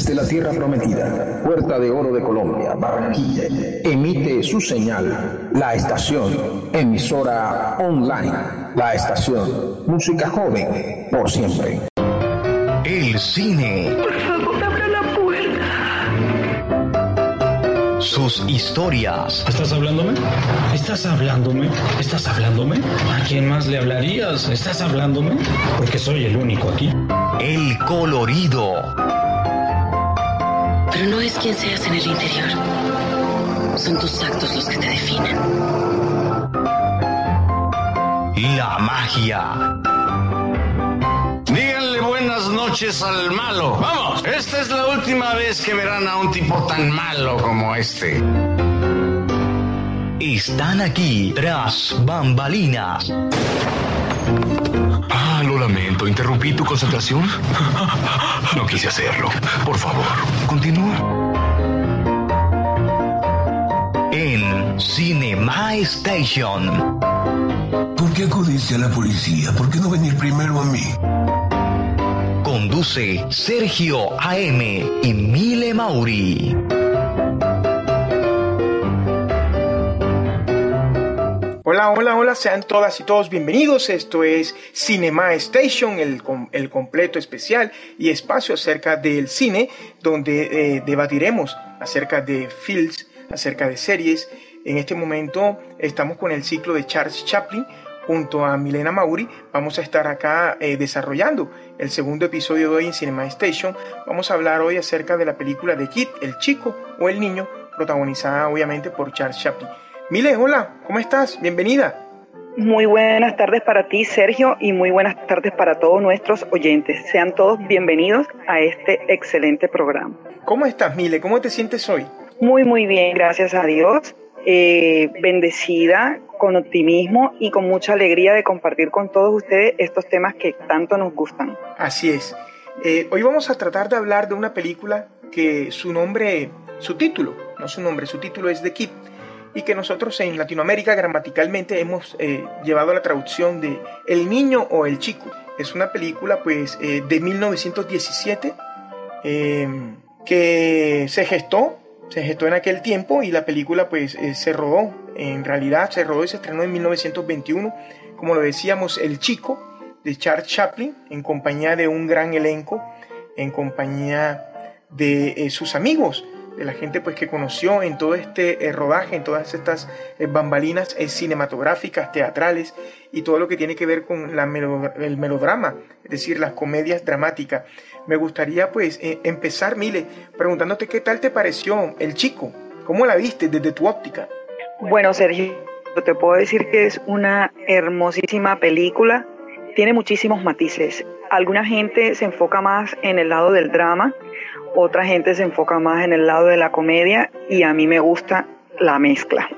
Desde la tierra prometida, Puerta de Oro de Colombia, Barranquilla, emite su señal la estación, emisora online, la estación, música joven, por siempre. El cine. Por favor, abra la puerta. Sus historias. ¿Estás hablándome? ¿Estás hablándome? ¿Estás hablándome? ¿A quién más le hablarías? ¿Estás hablándome? Porque soy el único aquí. El colorido. Pero no es quien seas en el interior. Son tus actos los que te definen. La magia. Díganle buenas noches al malo. Vamos, esta es la última vez que verán a un tipo tan malo como este. Están aquí tras bambalinas. Ah, lo lamento. ¿Interrumpí tu concentración? No quise hacerlo. Por favor, continúa. En Cinema Station. ¿Por qué acudiste a la policía? ¿Por qué no venir primero a mí? Conduce Sergio AM y Mile Mauri. Hola, hola, hola, sean todas y todos bienvenidos. Esto es Cinema Station, el, el completo especial y espacio acerca del cine, donde eh, debatiremos acerca de films, acerca de series. En este momento estamos con el ciclo de Charles Chaplin junto a Milena Mauri. Vamos a estar acá eh, desarrollando el segundo episodio de hoy en Cinema Station. Vamos a hablar hoy acerca de la película de Kid, el chico o el niño, protagonizada obviamente por Charles Chaplin. Mile, hola, ¿cómo estás? Bienvenida. Muy buenas tardes para ti, Sergio, y muy buenas tardes para todos nuestros oyentes. Sean todos bienvenidos a este excelente programa. ¿Cómo estás, Mile? ¿Cómo te sientes hoy? Muy, muy bien, gracias a Dios. Eh, bendecida, con optimismo y con mucha alegría de compartir con todos ustedes estos temas que tanto nos gustan. Así es. Eh, hoy vamos a tratar de hablar de una película que su nombre, su título, no su nombre, su título es The Kid y que nosotros en Latinoamérica gramaticalmente hemos eh, llevado a la traducción de El niño o el chico. Es una película pues eh, de 1917 eh, que se gestó, se gestó en aquel tiempo y la película pues eh, se rodó, en realidad se rodó y se estrenó en 1921, como lo decíamos, El chico de Charles Chaplin en compañía de un gran elenco, en compañía de sus amigos, la gente pues que conoció en todo este eh, rodaje, en todas estas eh, bambalinas eh, cinematográficas, teatrales y todo lo que tiene que ver con el melodrama, es decir, las comedias dramáticas. Me gustaría pues empezar, Mile, preguntándote qué tal te pareció El Chico, cómo la viste desde tu óptica. Bueno, Sergio, te puedo decir que es una hermosísima película. Tiene muchísimos matices. Alguna gente se enfoca más en el lado del drama, otra gente se enfoca más en el lado de la comedia y a mí me gusta la mezcla.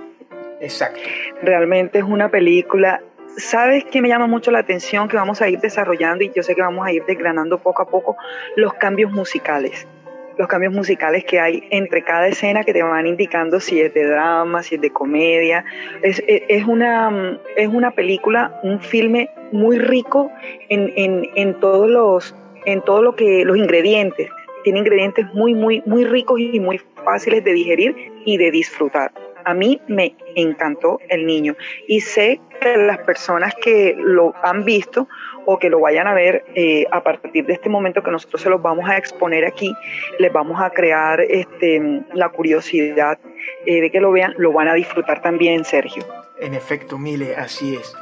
Exacto. Realmente es una película. ¿Sabes qué me llama mucho la atención? Que vamos a ir desarrollando y yo sé que vamos a ir desgranando poco a poco los cambios musicales. Los cambios musicales que hay entre cada escena que te van indicando si es de drama, si es de comedia. Es, es- es una, es una película, un filme muy rico en, en, en todos los, en todo lo que, los ingredientes. Tiene ingredientes muy, muy, muy ricos y muy fáciles de digerir y de disfrutar. A mí me encantó el niño y sé que las personas que lo han visto o que lo vayan a ver eh, a partir de este momento que nosotros se los vamos a exponer aquí, les vamos a crear este, la curiosidad eh, de que lo vean, lo van a disfrutar también, Sergio. En efecto, Mile, así es.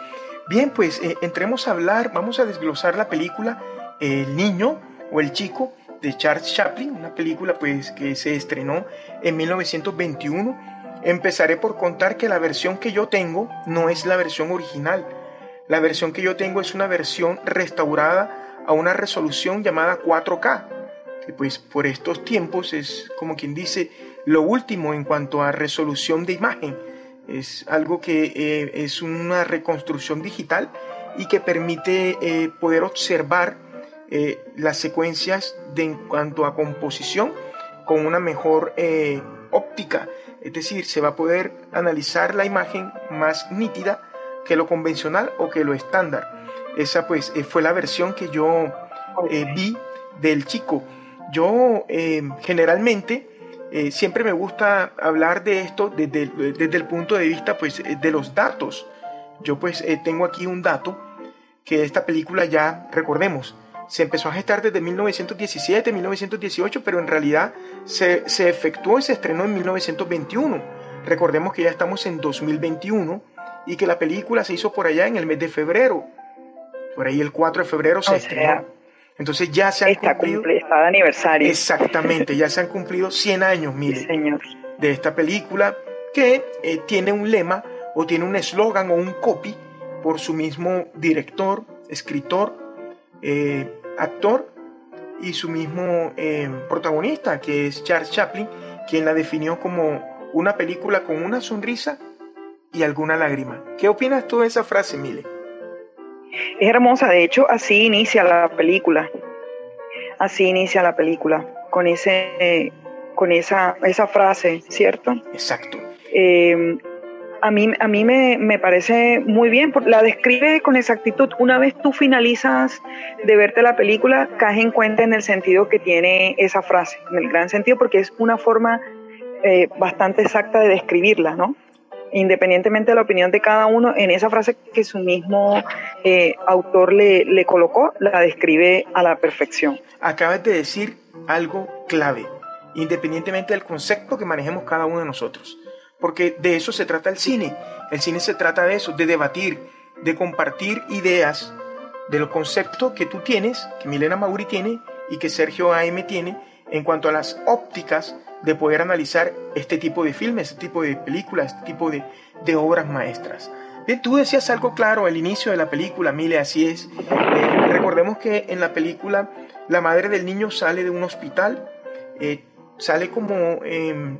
Bien, pues eh, entremos a hablar, vamos a desglosar la película El niño o el chico de Charles Chaplin, una película pues que se estrenó en 1921. Empezaré por contar que la versión que yo tengo no es la versión original. La versión que yo tengo es una versión restaurada a una resolución llamada 4K, que pues por estos tiempos es como quien dice lo último en cuanto a resolución de imagen es algo que eh, es una reconstrucción digital y que permite eh, poder observar eh, las secuencias de, en cuanto a composición con una mejor eh, óptica. Es decir, se va a poder analizar la imagen más nítida que lo convencional o que lo estándar. Esa pues eh, fue la versión que yo vi del chico. yo eh, generalmente siempre me gusta hablar de esto desde, desde, el punto de vista pues, de los datos. Yo pues tengo aquí un dato que esta película ya, recordemos, se empezó a gestar desde 1917, 1918, pero en realidad se, se efectuó y se estrenó en 1921. Recordemos que ya estamos en 2021 y que la película se hizo por allá en el mes de febrero. Por ahí el 4 de febrero se estrenó. Entonces ya se han está cumplido... Está de aniversario. Exactamente, ya se han cumplido 100 años, mire, de esta película que eh, tiene un lema o tiene un eslogan o un copy por su mismo director, escritor, eh, actor y su mismo eh, protagonista, que es Charles Chaplin, quien la definió como una película con una sonrisa y alguna lágrima. ¿Qué opinas tú de esa frase, Mile? Es hermosa, de hecho, así inicia la película. Así inicia la película, con, ese, con esa, esa frase, ¿cierto? Exacto. Eh, a mí, a mí me, parece muy bien, la describe con exactitud. Una vez tú finalizas de verte la película, caes en cuenta en el sentido que tiene esa frase, en el gran sentido, porque es una forma eh, bastante exacta de describirla, ¿no? Independientemente de la opinión de cada uno, en esa frase que su mismo eh, autor le, le colocó, la describe a la perfección. Acabas de decir algo clave, independientemente del concepto que manejemos cada uno de nosotros porque de eso se trata el cine. El cine se trata de eso, de debatir, de compartir ideas del concepto que tú tienes, que Milena Mauri tiene y que Sergio AM tiene en cuanto a las ópticas de poder analizar este tipo de filmes, este tipo de películas, este tipo de, obras maestras. Bien, tú decías algo claro al inicio de la película, Mile, así es. Eh, recordemos que en la película la madre del niño sale de un hospital, eh, sale como em,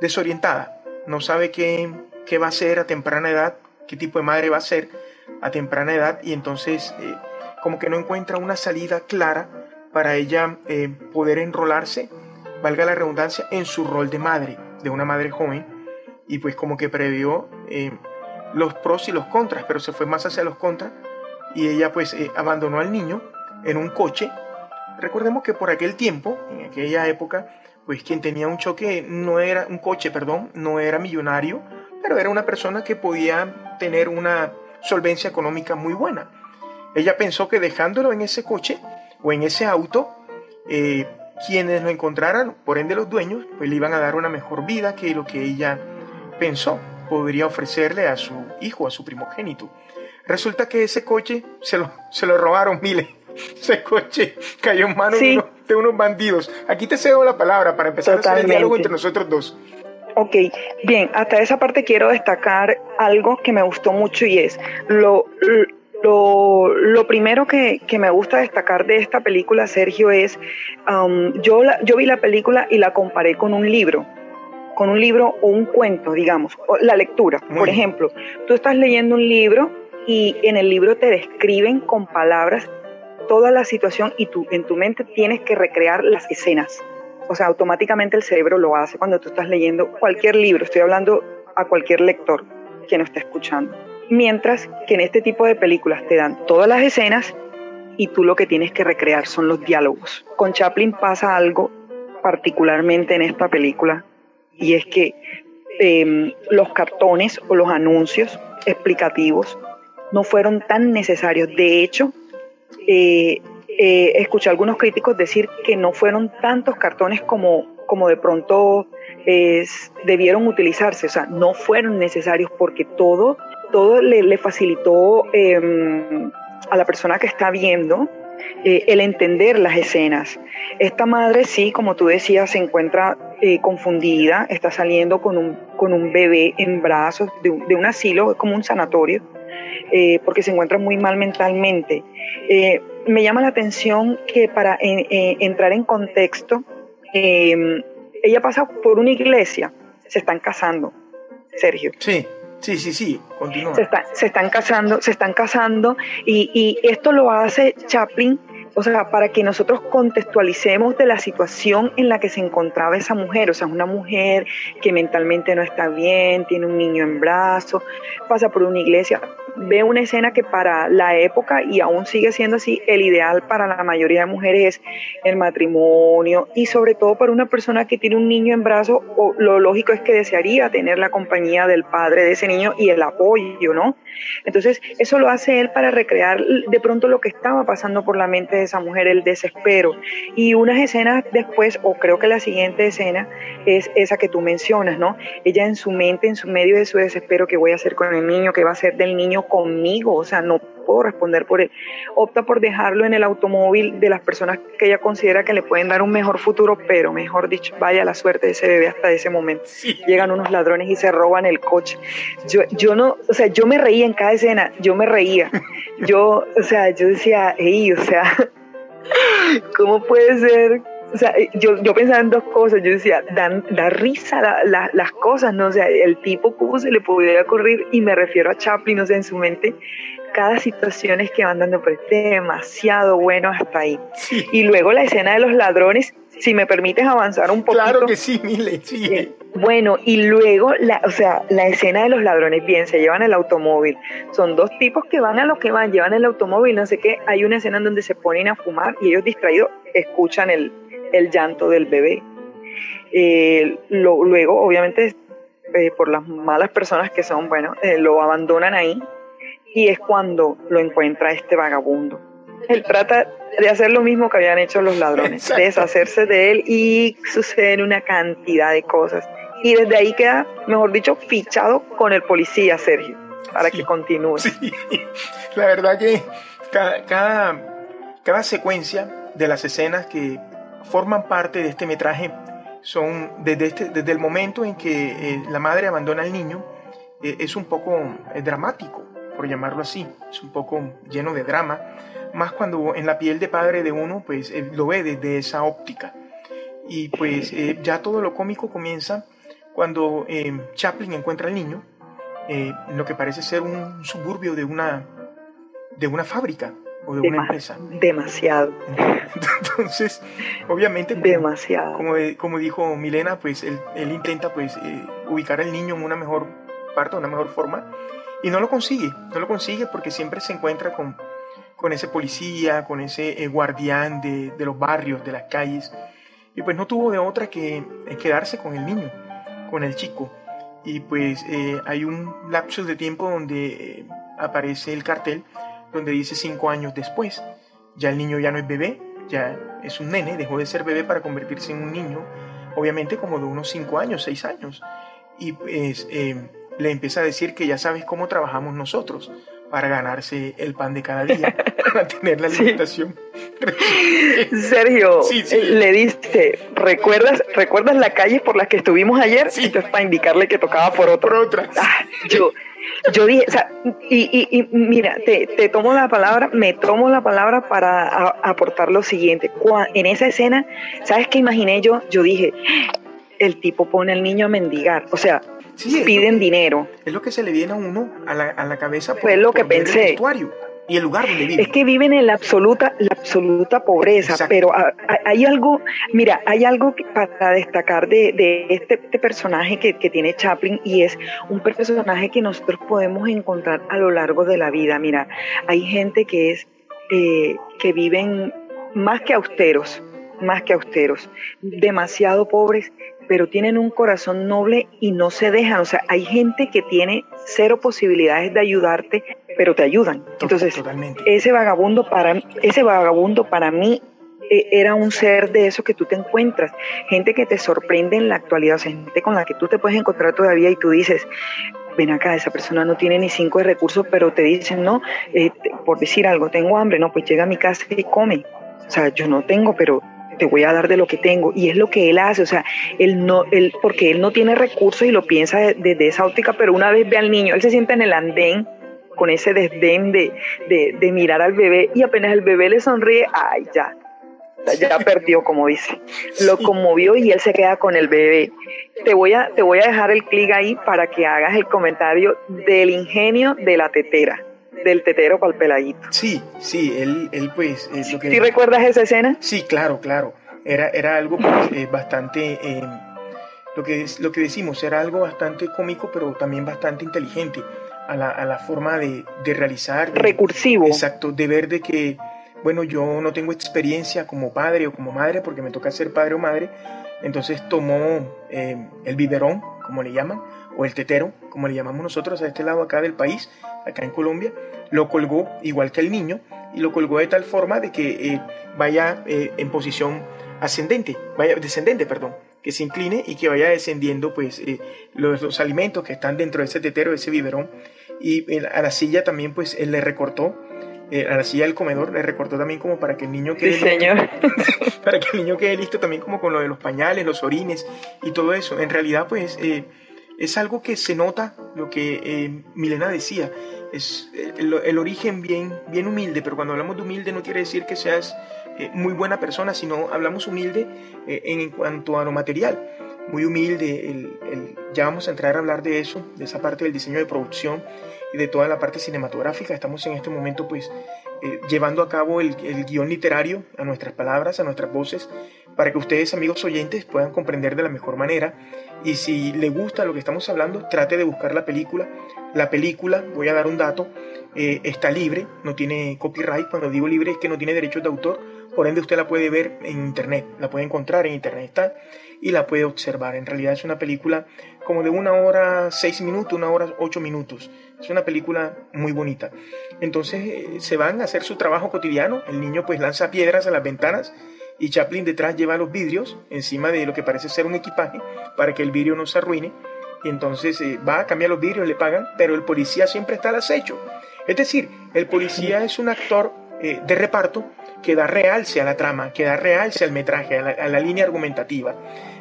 desorientada, no sabe qué, qué va a hacer a temprana edad, qué tipo de madre va a ser a temprana edad y entonces eh, como que no encuentra una salida clara para ella eh, poder enrolarse, valga la redundancia, en su rol de madre, de una madre joven y pues como que previó eh, los pros y los contras, pero se fue más hacia los contras y ella pues abandonó al niño en un coche. Recordemos que por aquel tiempo, en aquella época, pues quien tenía un choque no era un coche, perdón, no era millonario, pero era una persona que podía tener una solvencia económica muy buena. Ella pensó que dejándolo en ese coche o en ese auto, eh, quienes lo encontraran, por ende los dueños, pues le iban a dar una mejor vida que lo que ella pensó podría ofrecerle a su hijo, a su primogénito. Resulta que ese coche se lo, se lo robaron miles ese coche cayó en manos de, unos, bandidos. Aquí te cedo la palabra para empezar a hacer el diálogo entre nosotros dos. Ok, bien, hasta esa parte quiero destacar algo que me gustó mucho y es lo, lo, lo primero que, que, me gusta destacar de esta película, Sergio, es um, yo, la, yo vi la película y la comparé con un libro con un libro o un cuento, digamos, la lectura. Por ejemplo, tú estás leyendo un libro y en el libro te describen con palabras toda la situación y tú en tu mente tienes que recrear las escenas. O sea, automáticamente el cerebro lo hace cuando tú estás leyendo cualquier libro. Estoy hablando a cualquier lector que nos esté escuchando. Mientras que en este tipo de películas te dan todas las escenas y tú lo que tienes que recrear son los diálogos. Con Chaplin pasa algo particularmente en esta película y es que em, los cartones o los anuncios explicativos no fueron tan necesarios. De hecho, eh, eh, escuché a algunos críticos decir que no fueron tantos cartones como, como de pronto debieron utilizarse, o sea, no fueron necesarios porque todo, todo le, facilitó em, a la persona que está viendo eh, el entender las escenas. Esta madre sí, como tú decías, se encuentra eh, confundida, está saliendo con un, con un bebé en brazos de, de un asilo, como un sanatorio, eh, porque se encuentra muy mal mentalmente. Eh, me llama la atención que para eh, entrar en contexto, ella pasa por una iglesia, se están casando, Sergio. Sí. Sí, sí, sí, continúa. Se, están casando, se están casando y, y, esto lo hace Chaplin o sea, para que nosotros contextualicemos de la situación en la que se encontraba esa mujer, o sea, una mujer que mentalmente no está bien, tiene un niño en brazos, pasa por una iglesia, ve una escena que para la época y aún sigue siendo así, el ideal para la mayoría de mujeres es el matrimonio. Y sobre todo para una persona que tiene un niño en brazos, lo lógico es que desearía tener la compañía del padre de ese niño y el apoyo, ¿no? Entonces, eso lo hace él para recrear de pronto lo que estaba pasando por la mente esa mujer, el desespero. Y unas escenas después, o creo que la siguiente escena, es esa que tú mencionas, ¿no? Ella en su mente, en su medio de su desespero, ¿qué voy a hacer con el niño? ¿Qué va a hacer del niño conmigo? O sea, no puedo responder por él. Opta por dejarlo en el automóvil de las personas que ella considera que le pueden dar un mejor futuro, pero mejor dicho, vaya la suerte de ese bebé hasta ese momento. Llegan unos ladrones y se roban el coche. Yo, yo no, o sea, yo me reía en cada escena, yo me reía. Yo, o sea, yo decía, hey, o sea, ¿cómo puede ser o sea, yo, yo pensaba en dos cosas, yo decía, dan, da risa las cosas, ¿no? O sea, el tipo cómo se le podía ocurrir, y me refiero a Chaplin, o sea, en su mente, cada situación es que van dando por demasiado bueno hasta ahí. Y luego la escena de los ladrones, si me permites avanzar un poquito. Claro que sí, Mile, sí. Eh, bueno, y luego, la, o sea, la escena de los ladrones, bien, se llevan el automóvil. Son dos tipos que van a lo que van, llevan el automóvil, no sé qué. Hay una escena en donde se ponen a fumar y ellos distraídos escuchan el, el llanto del bebé. Eh, luego, obviamente, eh, por las malas personas que son, bueno, lo abandonan ahí y es cuando lo encuentra este vagabundo. Él trata de hacer lo mismo que habían hecho los ladrones, deshacerse de él y suceden una cantidad de cosas. Y desde ahí queda, mejor dicho, fichado con el policía Sergio, para que continúe. Sí. La verdad que cada, cada, secuencia de las escenas que forman parte de este metraje son desde, este, desde el momento en que eh, la madre abandona al niño, eh, es un poco eh, dramático por llamarlo así. Es un poco lleno de drama, más cuando en la piel de padre de uno, pues lo ve desde esa óptica. Y pues eh, ya todo lo cómico comienza cuando eh, Chaplin encuentra al niño eh, en lo que parece ser un suburbio de una, de una fábrica o de una empresa. Demasiado. Entonces, obviamente, como, demasiado. Como, dijo Milena, pues él, él intenta pues ubicar al niño en una mejor parte, una mejor forma y no lo consigue, no lo consigue porque siempre se encuentra con, con ese policía, con ese eh, guardián de, de, los barrios, de las calles. Y pues no tuvo de otra que eh, quedarse con el niño, con el chico. Y pues eh, hay un lapso de tiempo donde aparece el cartel donde dice cinco años después. Ya el niño ya no es bebé, ya es un nene, dejó de ser bebé para convertirse en un niño, obviamente como de unos cinco años, seis años. Y pues le empieza a decir que ya sabes cómo trabajamos nosotros para ganarse el pan de cada día, para tener la alimentación. Sergio, eh, le dice, ¿recuerdas, ¿recuerdas la calle por la que estuvimos ayer? Sí. Esto es para indicarle que tocaba por otra. Por otra. Ah, yo, yo dije, o sea, y, y, mira, te, te, tomo la palabra, me tomo la palabra para aportar lo siguiente. En esa escena, ¿sabes qué imaginé yo? Yo dije, el tipo pone al niño a mendigar. O sea, piden dinero. Es lo que se le viene a uno a la, a la cabeza. Fue lo que pensé. El y el lugar donde viven. Es que viven en la absoluta, la absoluta pobreza, pero hay algo, mira, hay algo para destacar de, de este, este, personaje que, que, tiene Chaplin y es un personaje que nosotros podemos encontrar a lo largo de la vida. Mira, hay gente que es, eh, que viven más que austeros, más que austeros, demasiado pobres pero tienen un corazón noble y no se dejan. O sea, hay gente que tiene cero posibilidades de ayudarte, pero te ayudan. Entonces, ese vagabundo para ese vagabundo para mí e, era un ser de eso que tú te encuentras, gente que te sorprende en la actualidad, o sea, gente con la que tú te puedes encontrar todavía y tú dices, ven acá, esa persona no tiene ni cinco de recursos, pero te dicen, no, eh, por decir algo, tengo hambre, no, pues llega a mi casa y come. O sea, yo no tengo, pero te voy a dar de lo que tengo. Y es lo que él hace, o sea, él no, él, porque él no tiene recursos y lo piensa desde esa óptica, pero una vez ve al niño, él se sienta en el andén con ese desdén de, de, mirar al bebé y apenas el bebé le sonríe, ay, ya, ya perdió, como dice. Lo conmovió y él se queda con el bebé. Te voy a, te voy a dejar el clic ahí para que hagas el comentario del ingenio de la tetera. Del tetero para el peladito. Sí, sí, él, él pues... Es lo que, ¿Sí recuerdas esa escena? Sí, claro, claro. Era, era algo pues, eh, bastante... Eh, lo, que, lo que decimos, era algo bastante cómico, pero también bastante inteligente a la, a la forma de, de realizar. Recursivo. Exacto, de ver de que, bueno, yo no tengo experiencia como padre o como madre, porque me toca ser padre o madre, entonces tomó eh, el biberón, como le llaman, o el tetero, como le llamamos nosotros a este lado acá del país, acá en Colombia, lo colgó igual que el niño y lo colgó de tal forma de que eh, vaya eh, en posición ascendente, vaya descendente, perdón, que se incline y que vaya descendiendo pues los, los, alimentos que están dentro de ese tetero, de ese biberón y a la silla también pues él le recortó eh, a la silla del comedor, le recortó también como para que el niño quede sí, listo, para que el niño quede listo también como con lo de los pañales, los orines y todo eso. En realidad pues eh, es algo que se nota, lo que eh, Milena decía, es el, el, origen bien, bien humilde, pero cuando hablamos de humilde no quiere decir que seas muy buena persona, sino hablamos humilde en, cuanto a lo material muy humilde. El, el, ya vamos a entrar a hablar de eso, de esa parte del diseño de producción y de toda la parte cinematográfica. Estamos en este momento pues eh, llevando a cabo el, el, guion literario a nuestras palabras, a nuestras voces, para que ustedes amigos oyentes puedan comprender de la mejor manera. Y si le gusta lo que estamos hablando, trate de buscar la película. La película, voy a dar un dato, eh, está libre, no tiene copyright. Cuando digo libre es que no tiene derechos de autor, por ende usted la puede ver en internet, la puede encontrar en internet. Y la puede observar. En realidad es una película como de una hora seis minutos, una hora ocho minutos. Es una película muy bonita. Entonces eh, se van a hacer su trabajo cotidiano. El niño pues lanza piedras a las ventanas y Chaplin detrás lleva los vidrios encima de lo que parece ser un equipaje para que el vidrio no se arruine. Y entonces eh, va a cambiar los vidrios, le pagan, pero el policía siempre está al acecho. Es decir, el policía es un actor eh, de reparto que da realce a la trama, que da realce al metraje, a la, a la línea argumentativa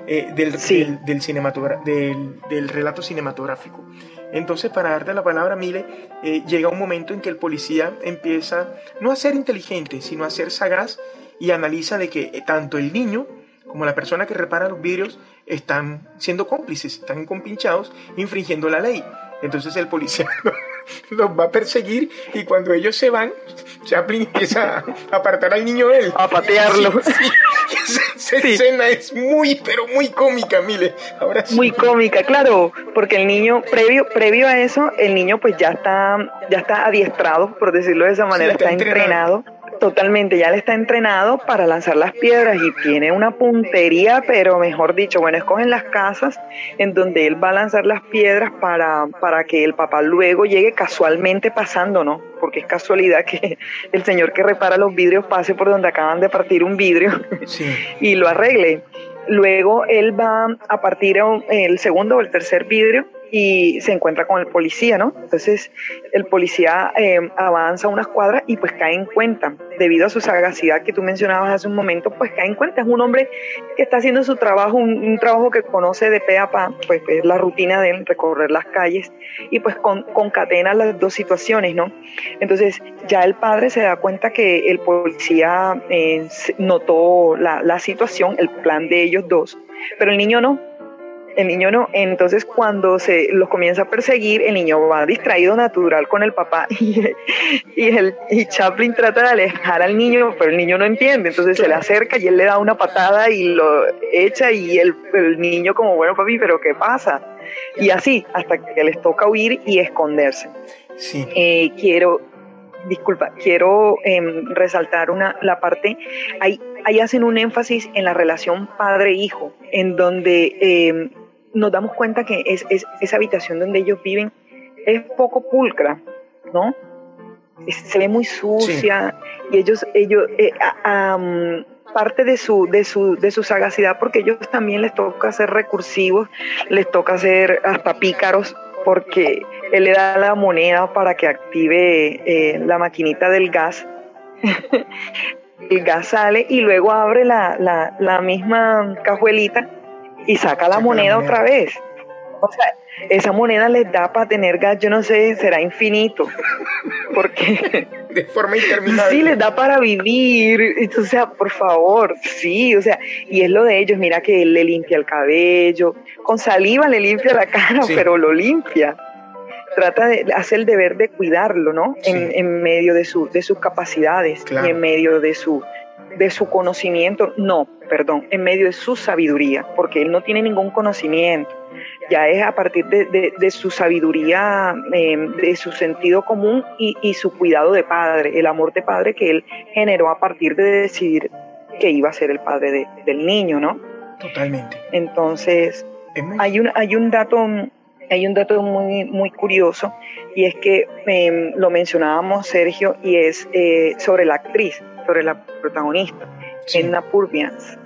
eh, del, Sí. del, del, cinematogra- del, del relato cinematográfico. Entonces, para darte la palabra, Mile, eh, llega un momento en que el policía empieza no a ser inteligente, sino a ser sagaz y analiza de que eh, tanto el niño como la persona que repara los vidrios están siendo cómplices, están compinchados, infringiendo la ley. Entonces el policía los va a perseguir y cuando ellos se van, Chaplin empieza a apartar al niño de él. A patearlo. Sí, sí. Esa, esa Sí. escena es muy, pero muy cómica, Mile. Ahora. Muy cómica, claro, porque el niño, previo, previo a eso, el niño pues ya está, ya está adiestrado, por decirlo de esa manera, está está, entrenado. entrenado. Totalmente, ya le está entrenado para lanzar las piedras y tiene una puntería, pero mejor dicho, bueno, escogen las casas en donde él va a lanzar las piedras para, para que el papá luego llegue casualmente pasando, ¿no? Porque es casualidad que el señor que repara los vidrios pase por donde acaban de partir un vidrio Sí. y lo arregle. Luego él va a partir el segundo o el tercer vidrio y se encuentra con el policía, ¿no? Entonces el policía eh, avanza unas cuadras y pues cae en cuenta, debido a su sagacidad que tú mencionabas hace un momento, pues cae en cuenta, es un hombre que está haciendo su trabajo, un, trabajo que conoce de pe a pa, pues es la rutina de él, recorrer las calles y pues con, concatena las dos situaciones, ¿no? Entonces ya el padre se da cuenta que el policía eh, notó la situación, el plan de ellos dos, pero el niño no. El niño no. Entonces cuando se los comienza a perseguir, el niño va distraído natural con el papá y, y, el, y Chaplin trata de alejar al niño, pero el niño no entiende. Entonces se le acerca y él le da una patada y lo echa y el, el niño como, bueno papi, pero ¿qué pasa? Y así, hasta que les toca huir y esconderse. Sí. Eh, quiero, disculpa, quiero em, resaltar una, la parte, ahí, ahí hacen un énfasis en la relación padre-hijo, en donde em, nos damos cuenta que es, es- esa habitación donde ellos viven es poco pulcra, ¿no? Se ve muy sucia y ellos, ellos, eh, a- am, parte de su, de su, de su sagacidad, porque ellos también les toca ser recursivos, les toca ser hasta pícaros, porque él le da la moneda para que active eh, la maquinita del gas. el gas sale y luego abre la, la, la misma cajuelita y saca la Saca la moneda otra vez. O sea, esa moneda les da para tener gas, yo no sé, será infinito. Porque De forma interminable. Sí, les da para vivir. O sea, por favor, sí, o sea, y es lo de ellos. Mira que él le limpia el cabello, con saliva le limpia la cara, Sí. pero lo limpia. trata de hacer el deber de cuidarlo, ¿no? En, en, medio de, su, de sus capacidades y en medio de su, de su conocimiento, no, perdón, en medio de su sabiduría, porque él no tiene ningún conocimiento. Ya es a partir de, de, su sabiduría, em, de su sentido común y, y, su cuidado de padre, el amor de padre que él generó a partir de decidir que iba a ser el padre del niño, ¿no? Totalmente. Entonces, hay un, hay un dato hay un dato muy, muy curioso y es que em, lo mencionábamos Sergio y es eh, sobre la actriz, sobre la protagonista, Edna Purviance.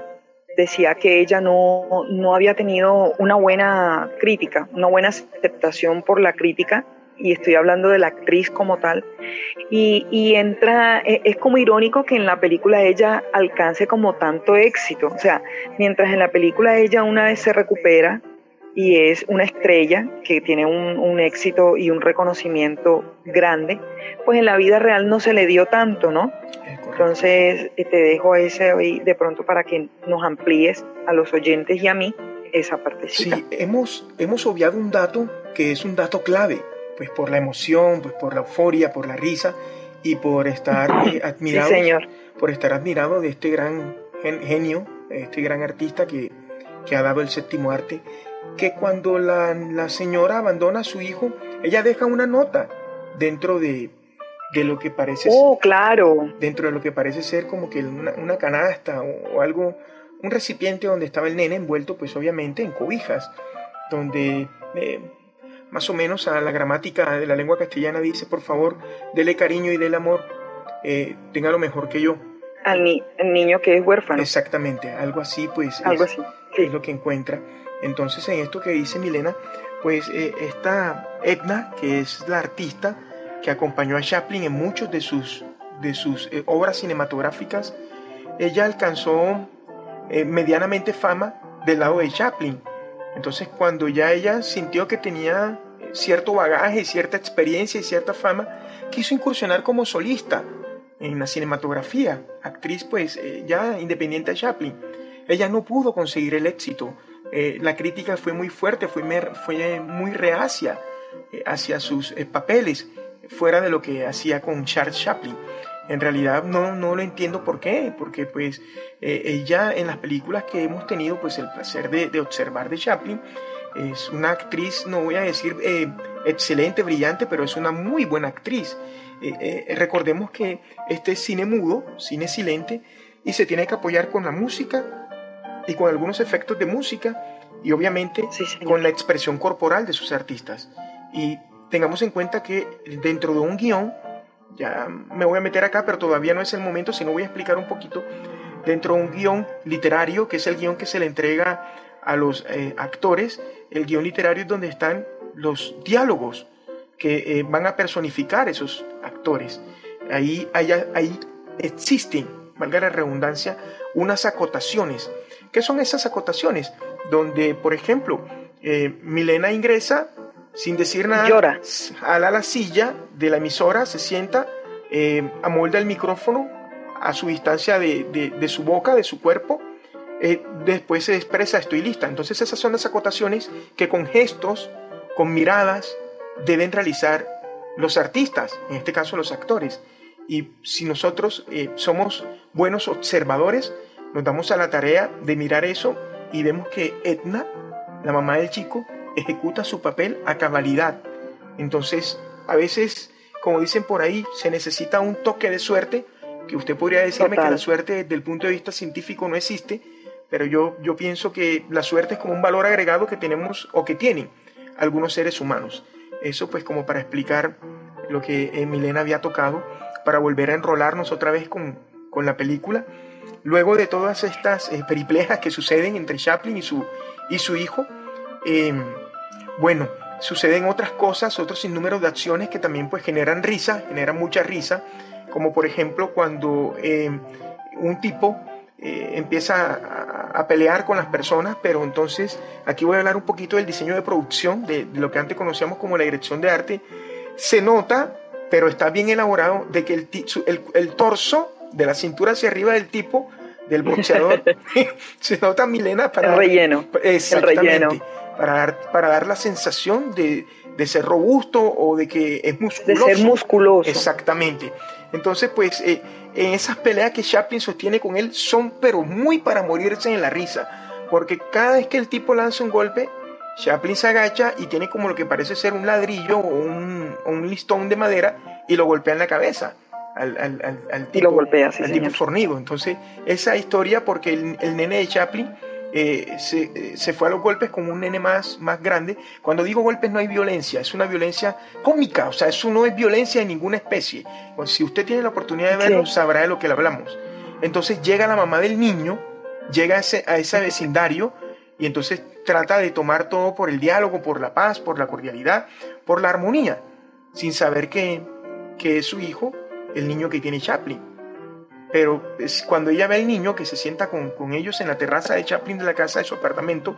Decía que ella no, no había tenido una buena crítica, una buena aceptación por la crítica y estoy hablando de la actriz como tal, y, y, entra, e, es como irónico que en la película ella alcance como tanto éxito, o sea, mientras en la película ella una vez se recupera y es una estrella que tiene un, un éxito y un reconocimiento grande, pues en la vida real no se le dio tanto, ¿no? Entonces eh, te dejo ese hoy de pronto para que nos amplíes a los oyentes y a mí esa partecita. Sí, hemos, hemos obviado un dato que es un dato clave pues por la emoción, pues por la euforia, por la risa y por estar eh, admirado, por estar admirado de este gran genio, este gran artista que, que ha dado el séptimo arte, que cuando la, la, señora abandona a su hijo, ella deja una nota dentro de, de lo que parece oh, claro. dentro de lo que parece ser como que una, una canasta o, o, algo, un recipiente donde estaba el nene envuelto, pues obviamente en cobijas, donde eh, más o menos a la gramática de la lengua castellana dice, por favor, dele cariño y dele amor, eh, tenga lo mejor que yo. Al niño que es huérfano. Exactamente, algo así, pues algo es, así, es lo que encuentra. Entonces, en esto que dice Milena, pues eh, esta Edna, que es la artista que acompañó a Chaplin en muchos de sus, de sus eh, obras cinematográficas, ella alcanzó eh, medianamente fama del lado de Chaplin entonces cuando ya ella sintió que tenía cierto bagaje, cierta experiencia y cierta fama, quiso incursionar como solista en la cinematografía, actriz pues eh, ya independiente de Chaplin. Ella no pudo conseguir el éxito. Eh, la crítica fue muy fuerte, fue, muy reacia eh, hacia sus papeles, fuera de lo que hacía con Charles Chaplin. En realidad no, no lo entiendo por qué, porque pues eh, ella en las películas que hemos tenido pues el placer de, de, observar de Chaplin es una actriz, no voy a decir eh, excelente, brillante, pero es una muy buena actriz. Eh, eh, recordemos que este es cine mudo, cine silente, y se tiene que apoyar con la música y con algunos efectos de música y obviamente sí, con la expresión corporal de sus artistas. Y tengamos en cuenta que dentro de un guion, ya me voy a meter acá, pero todavía no es el momento, sino voy a explicar un poquito dentro de un guion literario, que es el guion que se le entrega a los eh, actores. El guion literario es donde están los diálogos que eh, van a personificar esos actores. Ahí, ahí, ahí existen, valga la redundancia, unas acotaciones. ¿Qué son esas acotaciones? Donde, por ejemplo, eh, Milena ingresa sin decir nada, Llora. a la, silla de la emisora, se sienta, eh, amolda el micrófono a su distancia de, de, de su boca, de su cuerpo, eh, después se expresa estoy lista. Entonces esas son las acotaciones que con gestos, con miradas, deben realizar los artistas, en este caso los actores. Y si nosotros eh, somos buenos observadores, nos damos a la tarea de mirar eso y vemos que Edna, la mamá del chico, ejecuta su papel a cabalidad. Entonces, a veces, como dicen por ahí, se necesita un toque de suerte, que usted podría decirme Total. que la suerte desde el punto de vista científico no existe, pero yo, yo pienso que la suerte es como un valor agregado que tenemos o que tienen algunos seres humanos. Eso pues como para explicar lo que Milena había tocado, para volver a enrolarnos otra vez con, con la película. Luego de todas estas eh, periplejas que suceden entre Chaplin y su, y su hijo, eh, bueno, suceden otras cosas, otros sinnúmeros de acciones que también pues generan risa, generan mucha risa, como por ejemplo cuando eh, un tipo eh, empieza a, pelear con las personas, pero entonces aquí voy a hablar un poquito del diseño de producción, de, lo que antes conocíamos como la dirección de arte, se nota, pero está bien elaborado, de que el, el torso de la cintura hacia arriba del tipo, del boxeador, se nota Milena para... El relleno. Exactamente. El relleno para dar, para dar la sensación de, de ser robusto o de que es De musculoso. ser musculoso. Exactamente. Entonces, pues, eh, en esas peleas que Chaplin sostiene con él son, pero muy para morirse en la risa. Porque cada vez que el tipo lanza un golpe, Chaplin se agacha y tiene como lo que parece ser un ladrillo o un, o un listón de madera y lo golpea en la cabeza. Al, al, al, al tipo, lo golpea, sí, al tipo fornido. Entonces, esa historia, porque el, el nene de Chaplin eh, se, eh, se fue a los golpes como un nene más, más grande. Cuando digo golpes no hay violencia, es una violencia cómica, o sea, eso no es violencia de ninguna especie. Pues, si usted tiene la oportunidad de verlo, Sí. sabrá de lo que le hablamos. Entonces llega la mamá del niño, llega a ese, a ese vecindario y entonces trata de tomar todo por el diálogo, por la paz, por la cordialidad, por la armonía, sin saber que, que es su hijo, el niño que tiene Chaplin. Pero es cuando ella ve al niño que se sienta con, con ellos en la terraza de Chaplin de la casa de su apartamento,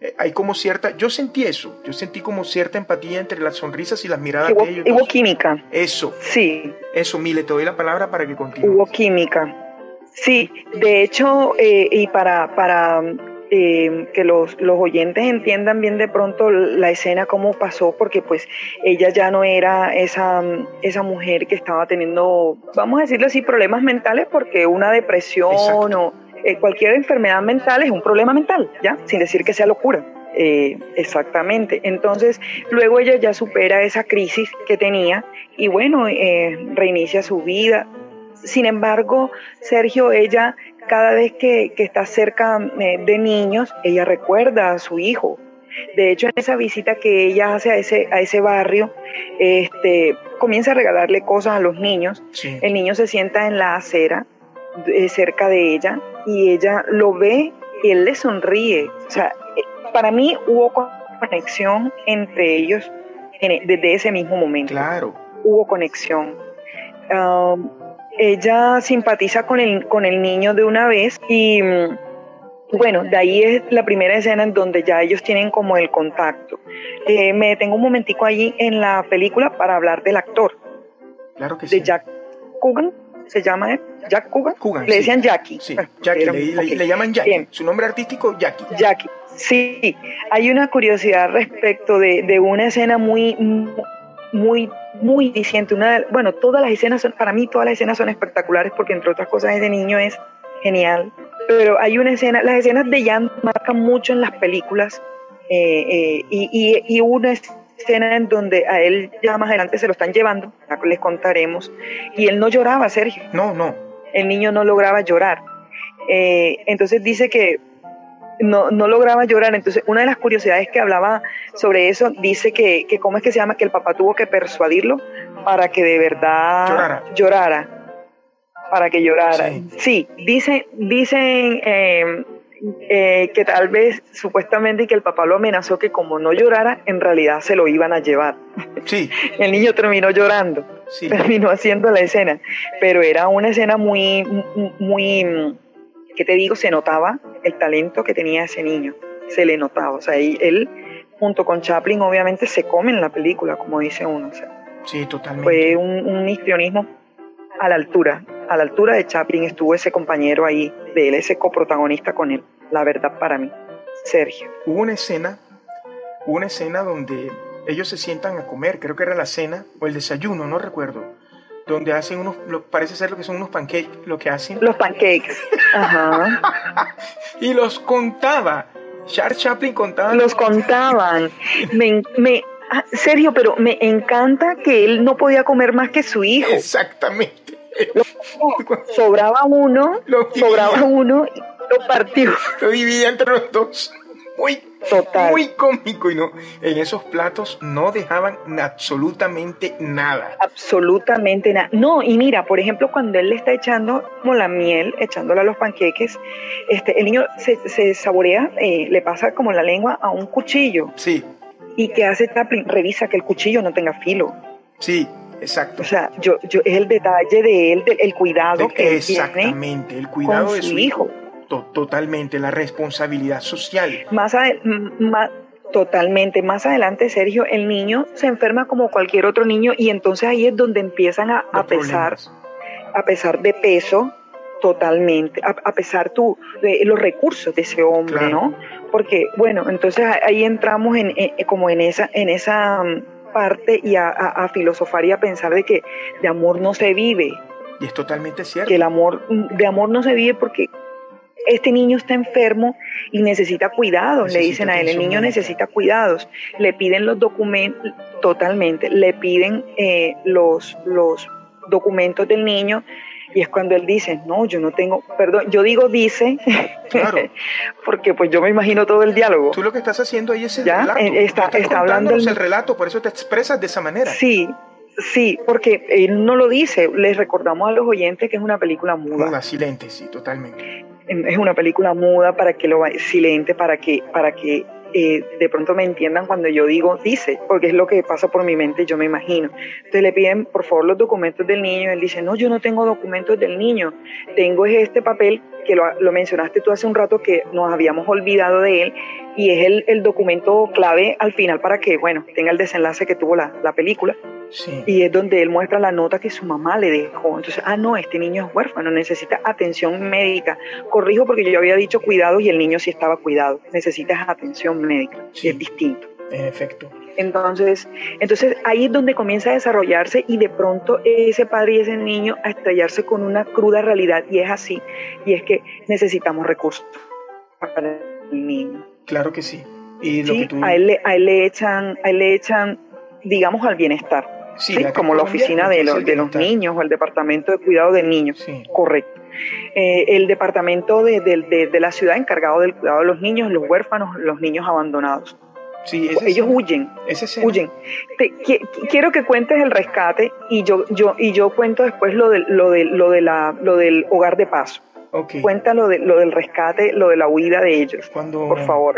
eh, hay como cierta, yo sentí eso, yo sentí como cierta empatía entre las sonrisas y las miradas Hubo, de ellos. hubo química. Eso, Sí, eso, Mile, te doy la palabra para que continúe. hubo química. Sí, de hecho, eh, y para, para eh, que los, los oyentes entiendan bien de pronto la escena, cómo pasó, porque pues ella ya no era esa, esa mujer que estaba teniendo, vamos a decirlo así, problemas mentales, porque una depresión Exacto. o eh, cualquier enfermedad mental es un problema mental, ¿ya? Sin decir que sea locura. Eh, exactamente. Entonces, luego ella ya supera esa crisis que tenía y bueno, eh, reinicia su vida. Sin embargo, Sergio, ella cada vez que, que está cerca eh, de niños, ella recuerda a su hijo. De hecho, en esa visita que ella hace a ese, a ese barrio, este, comienza a regalarle cosas a los niños. Sí. El niño se sienta en la acera eh, cerca de ella y ella lo ve y él le sonríe. O sea, eh, para mí hubo conexión entre ellos en- desde ese mismo momento Claro, hubo conexión. Um, ella simpatiza con el, con el niño de una vez y mm, bueno, de ahí es la primera escena en donde ya ellos tienen como el contacto. Eh, me detengo un momentico allí en la película para hablar del actor, claro que sí. de Jack Coogan, se llama él, Jack Coogan, Coogan, le sí. decían Jackie. Sí, Jackie, le, llaman Jackie. Bien. Su nombre artístico, Jackie. Jackie. Sí, hay una curiosidad respecto de, de una escena muy, muy, muy diciente. Una, bueno, todas las escenas son, para mí todas las escenas son espectaculares porque entre otras cosas ese niño es genial. Pero hay una escena, las escenas de Jan marcan mucho en las películas eh, eh, y, y, y una escena en donde a él ya más adelante se lo están llevando, les contaremos, y él no lloraba, Sergio No, no. el niño no lograba llorar. Eh, entonces dice que no, no lograba llorar. Entonces, una de las curiosidades que hablaba sobre eso dice que, que cómo es que se llama, que el papá tuvo que persuadirlo para que de verdad Llorara. llorara, para que llorara. Sí. Sí, dice, dicen eh, eh, que tal vez supuestamente que el papá lo amenazó que como no llorara, en realidad se lo iban a llevar. Sí, El niño terminó llorando sí. terminó haciendo la escena, pero era una escena muy, muy, muy, ¿qué te digo? Se notaba el talento que tenía ese niño, se le notaba, o sea, y él junto con Chaplin obviamente se comen la película, como dice uno, o sea, Sí, totalmente. fue un, un histrionismo a la altura, a la altura de Chaplin estuvo ese compañero ahí, de él, ese coprotagonista con él, la verdad para mí, Sergio. Hubo una escena, una escena donde ellos se sientan a comer, creo que era la cena o el desayuno, no recuerdo, donde hacen unos, lo- parece ser lo que son unos pancakes, lo que hacen, Los pancakes, ajá. y los contaba. Charles Chaplin contaba. los contaban. Me, me, ah, Sergio, pero me encanta que él no podía comer más que su hijo. Exactamente. Sobraba uno, sobraba uno y lo partió. Lo dividía entre los dos. Muy, Total. muy cómico. Y no, en esos platos no dejaban absolutamente nada. Absolutamente nada. No, y mira, por ejemplo, cuando él le está echando como la miel, echándola a los panqueques, este, el niño se, se saborea, eh, le pasa como la lengua a un cuchillo. Sí, ¿Y que hace Chaplin? Revisa que el cuchillo no tenga filo. sí, exacto. O sea, yo, yo, es el detalle de él, del el cuidado que él tiene Exactamente, el cuidado con de su su hijo. hijo. To- totalmente, la responsabilidad social. Más, ade- m- ma- totalmente. Más adelante, Sergio, el niño se enferma como cualquier otro niño y entonces ahí es donde empiezan a, a pesar, problemas. a pesar de peso, totalmente, a, pesar tú, de los recursos de ese hombre, ¿no? Porque, bueno, entonces ahí entramos en, como en esa, en esa mm, parte y a, a, filosofar y a pensar de que de amor no se vive. Y es totalmente cierto. Que el amor, mm, de amor no se vive porque este niño está enfermo y necesita cuidados, le dicen a él, el niño necesita cuidados, le piden los documentos, totalmente, le piden eh, los, los documentos del niño y es cuando él dice, no, yo no tengo, perdón, yo digo dice, claro. porque pues yo me imagino todo el diálogo. Tú lo que estás haciendo ahí es el relato. Eh, está, está hablando el... el relato, por eso te expresas de esa manera. Sí, Sí, porque él no lo dice. Les recordamos a los oyentes que es una película muda. Muda, silente, sí, totalmente. Es una película muda para que lo silente, para que, para que eh, de pronto me entiendan cuando yo digo dice, porque es lo que pasa por mi mente, yo me imagino. Entonces le piden por favor los documentos del niño, él dice, no, yo no tengo documentos del niño, tengo este papel que lo, lo mencionaste tú hace un rato que nos habíamos olvidado de él y es el, el documento clave al final para que, bueno, tenga el desenlace que tuvo la, la película y es donde él muestra la nota que su mamá le dejó. Entonces, ah, no, este niño es huérfano, necesita atención médica. Corrijo porque yo había dicho cuidado y el niño sí estaba cuidado. Necesitas atención médica. Y es distinto. En efecto. Entonces, entonces ahí es donde comienza a desarrollarse y de pronto ese padre y ese niño a estrellarse con una cruda realidad y es así. Y es que necesitamos recursos para el niño. Claro que sí. Y a, él, a él le echan, a él le echan, digamos, al bienestar como la oficina de, los, de los niños o el departamento de cuidado del niño. Correcto. Eh, el departamento de, de, la ciudad encargado del cuidado de los niños, los huérfanos, los niños abandonados. Sí, Ellos huyen, huyen. quiero que cuentes el rescate y yo, yo, y yo cuento después lo, de, lo, de, lo, de la, lo del hogar de paso. Okay. Cuenta lo, de, lo del rescate, lo de la huida de ellos, cuando, por favor.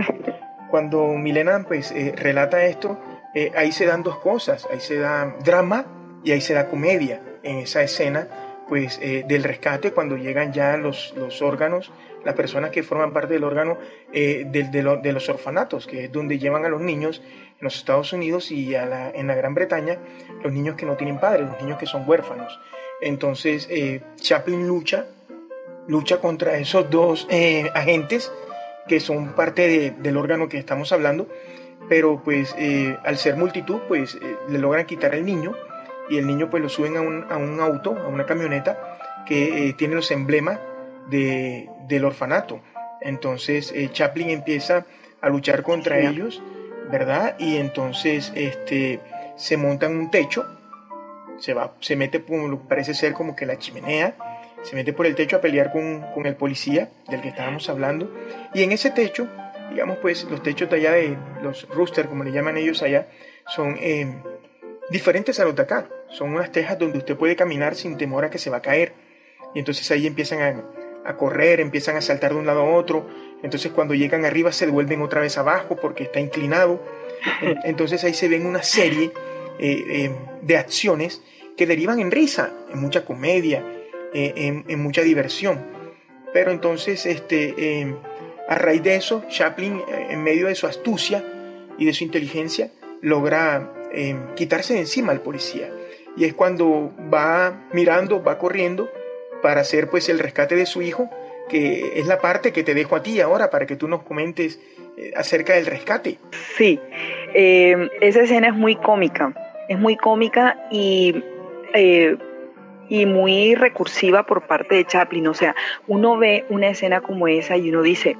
Cuando Milena pues, eh, relata esto, eh, ahí se dan dos cosas, ahí se da drama y ahí se da comedia en esa escena pues eh, del rescate cuando llegan ya los, los, órganos, las personas que forman parte del órgano eh, de, los orfanatos, que es donde llevan a los niños en los Estados Unidos y en la Gran Bretaña, los niños que no tienen padres, los niños que son huérfanos. Entonces Chaplin lucha, lucha contra esos dos agentes que son parte del órgano que estamos hablando pero pues eh, al ser multitud pues eh, le logran quitar al niño y el niño pues lo suben a un, a un auto, a una camioneta que eh, tiene los emblemas de, del orfanato. Entonces Chaplin empieza a luchar contra ellos, ¿verdad? Y entonces este, se monta en un techo, se, va, se mete por lo que parece ser como que la chimenea, se mete por el techo a pelear con, con el policía del que estábamos hablando, y en ese techo digamos pues los techos de allá de los rooster, como le llaman ellos allá, son eh, diferentes a los de acá. Son unas tejas donde usted puede caminar sin temor a que se va a caer. Y entonces ahí empiezan a, correr, empiezan a saltar de un lado a otro. Entonces cuando llegan arriba se devuelven otra vez abajo porque está inclinado. Entonces ahí se ven una serie eh, eh, de acciones que derivan en risa, en mucha comedia, en, en, mucha diversión. Pero entonces este, a raíz de eso, Chaplin, eh, en medio de su astucia y de su inteligencia, logra eh, quitarse de encima al policía. Y es cuando va mirando, va corriendo para hacer pues el rescate de su hijo, que es la parte que te dejo a ti ahora para que tú nos comentes eh, acerca del rescate. Sí, esa escena es muy cómica, es muy cómica y, y muy recursiva por parte de Chaplin. O sea, uno ve una escena como esa y uno dice,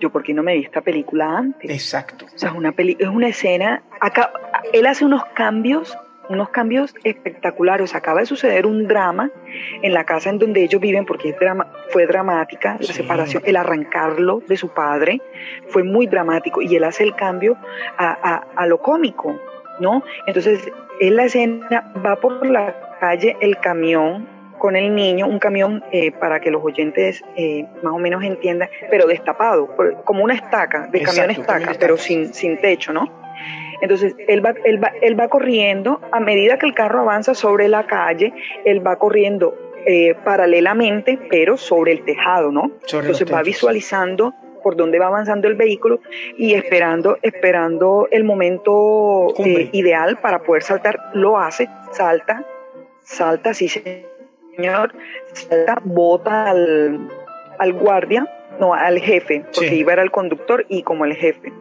yo por qué no me vi esta película antes. Exacto. O sea, es una, peli es una escena, acá, él hace unos cambios, unos cambios espectaculares. Acaba de suceder un drama en la casa en donde ellos viven, porque es drama, fue dramática la separación, el arrancarlo de su padre fue muy dramático y él hace el cambio a, a, a lo cómico, ¿no? Entonces, en la escena va por la calle el camión con el niño, un camión eh, para que los oyentes eh, más o menos entiendan, pero destapado, como una estaca, de camión estaca, pero sin, sin techo, ¿no? Entonces, él va, él, va, él va corriendo, a medida que el carro avanza sobre la calle, él va corriendo eh, paralelamente, pero sobre el tejado, ¿no? Entonces va visualizando por dónde va avanzando el vehículo y esperando, esperando el momento ideal para poder saltar, lo hace, salta, salta, se señor salta, bota al, al guardia, no, al jefe, porque Sí. iba era el conductor y como el jefe,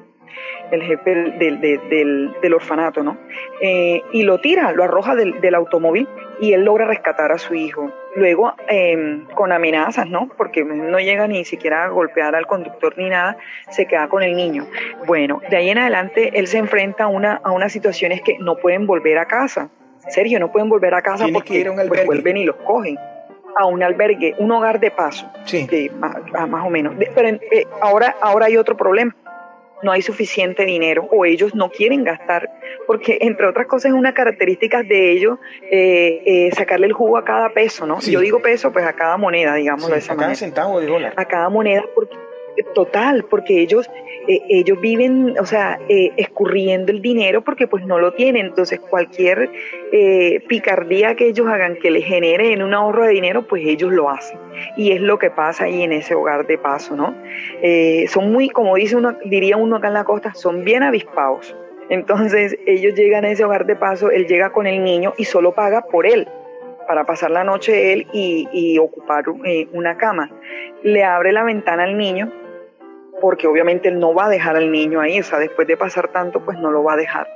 el jefe del, del- del- del orfanato, ¿no? Eh, y lo tira, lo arroja del, del automóvil y él logra rescatar a su hijo. Luego, eh, con amenazas, ¿no? Porque no llega ni siquiera a golpear al conductor ni nada, se queda con el niño. Bueno, de ahí en adelante él se enfrenta a, una, a unas situaciones que no pueden volver a casa. Sergio, no pueden volver a casa que porque ir a un pues, vuelven y los cogen a un albergue, un hogar de paso, Sí. que más, más o menos. De- pero eh, ahora, ahora hay otro problema. No hay suficiente dinero o ellos no quieren gastar, porque entre otras cosas es una característica de ellos eh, eh, sacarle el jugo a cada peso, ¿no? Sí. Yo digo peso, pues a cada moneda, digamos Sí, de esa a cada centavo de dólar. a cada moneda porque total porque ellos eh, ellos viven o sea eh, escurriendo el dinero porque pues no lo tienen. Entonces cualquier eh, picardía que ellos hagan que les genere en un ahorro de dinero pues ellos lo hacen. Y es lo que pasa ahí en ese hogar de paso no Eh, son muy como dice uno diría uno acá en la costa son bien avispados. Entonces ellos llegan a ese hogar de paso él llega con el niño y solo paga por él para pasar la noche él y, y ocupar eh, una cama. Le abre la ventana al niño, porque obviamente él no va a dejar al niño ahí, o sea, después de pasar tanto, pues no lo va a dejar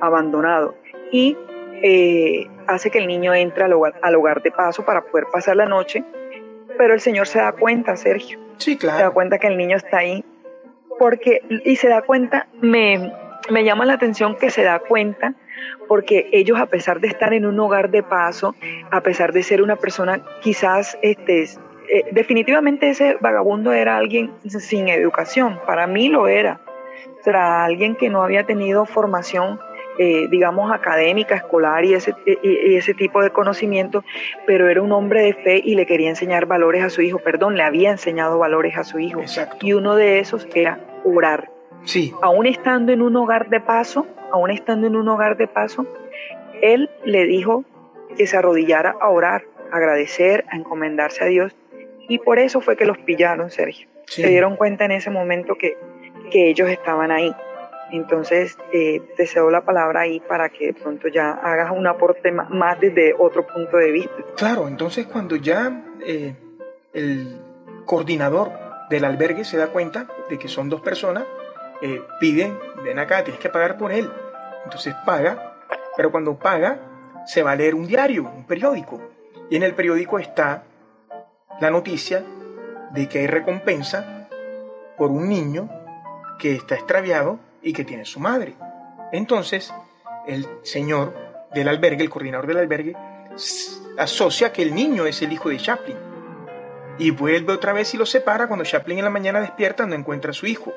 abandonado. Y eh, hace que el niño entre al hogar, al hogar de paso para poder pasar la noche, pero el señor se da cuenta, Sergio, Sí, se da claro. cuenta que el niño está ahí, porque, y se da cuenta, me, me llama la atención que se da cuenta, porque ellos a pesar de estar en un hogar de paso, a pesar de ser una persona quizás, este, eh, definitivamente ese vagabundo era alguien sin educación, para mí lo era, era alguien que no había tenido formación eh, digamos, académica, escolar y ese, y, y ese tipo de conocimiento, pero era un hombre de fe y le quería enseñar valores a su hijo, perdón, le había enseñado valores a su hijo. Exacto. Y uno de esos era orar. Sí, Aún estando en un hogar de paso, aún estando en un hogar de paso, él le dijo que se arrodillara a orar, a agradecer, a encomendarse a Dios. Y por eso fue que los pillaron, Sergio. sí. Se dieron cuenta en ese momento que, que ellos estaban ahí. Entonces, eh, te cedo la palabra ahí para que de pronto ya hagas un aporte más desde otro punto de vista. Claro, entonces cuando ya eh, el coordinador del albergue se da cuenta de que son dos personas, eh, piden, ven acá, tienes que pagar por él. Entonces paga, pero cuando paga se va a leer un diario, un periódico. Y en el periódico está la noticia de que hay recompensa por un niño que está extraviado y que tiene su madre. Entonces, el señor del albergue, el coordinador del albergue, asocia que el niño es el hijo de Chaplin. Y vuelve otra vez y lo separa cuando Chaplin en la mañana despierta no encuentra a su hijo.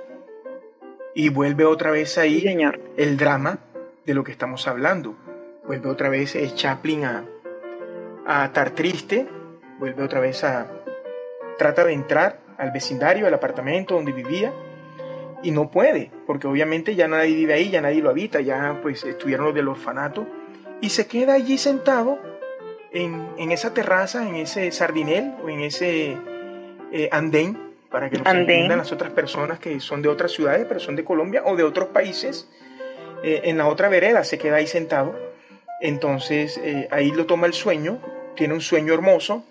Y vuelve otra vez Sí, ahí señor. el drama de lo que estamos hablando. Vuelve otra vez Chaplin a, a estar triste, vuelve otra vez a... Trata de entrar al vecindario, al apartamento donde vivía, y no puede, porque obviamente ya nadie vive ahí, ya nadie lo habita, ya pues estuvieron los del orfanato, y se queda allí sentado en, en esa terraza, en ese sardinel o en ese eh, andén, para que nos Andén. entiendan las otras personas que son de otras ciudades, pero son de Colombia o de otros países, eh, en la otra vereda se queda ahí sentado, entonces eh, ahí lo toma el sueño, tiene un sueño hermoso,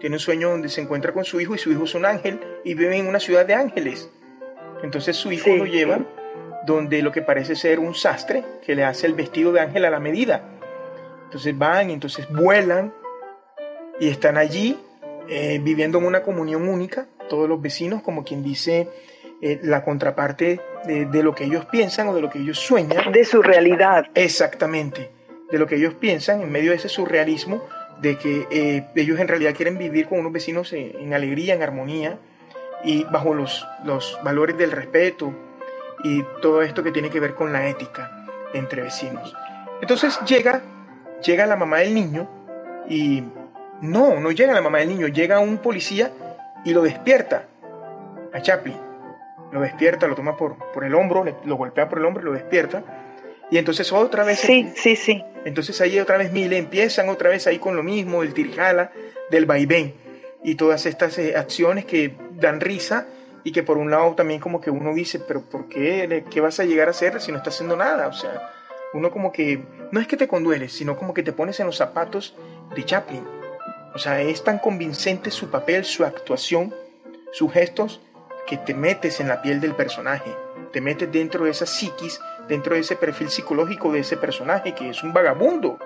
tiene un sueño donde se encuentra con su hijo y su hijo es un ángel y vive en una ciudad de ángeles. Entonces su hijo Sí, lo lleva donde lo que parece ser un sastre que le hace el vestido de ángel a la medida. Entonces van, entonces vuelan y están allí eh, viviendo en una comunión única, todos los vecinos, como quien dice eh, la contraparte de, de lo que ellos piensan o de lo que ellos sueñan. De su realidad. Exactamente, de lo que ellos piensan en medio de ese surrealismo, de que eh, ellos en realidad quieren vivir con unos vecinos en, alegría, en armonía y bajo los, los valores del respeto y todo esto que tiene que ver con la ética entre vecinos. Entonces llega, llega la mamá del niño y no, no llega la mamá del niño, llega un policía y lo despierta a Chaplin. Lo despierta, lo toma por, por el hombro, lo golpea por el hombro y lo despierta. Y entonces otra vez Sí, sí, sí. Entonces ahí otra vez Mile empiezan otra vez ahí con lo mismo, el tirijala, del vaivén y todas estas eh, acciones que dan risa y que por un lado también como que uno dice, pero ¿por qué? ¿Qué vas a llegar a hacer si no estás haciendo nada? O sea, uno como que, no es que te condueles, sino como que te pones en los zapatos de Chaplin. O sea, es tan convincente su papel, su actuación, sus gestos, que te metes en la piel del personaje, te metes dentro de esa psiquis, dentro de ese perfil psicológico de ese personaje que es un vagabundo.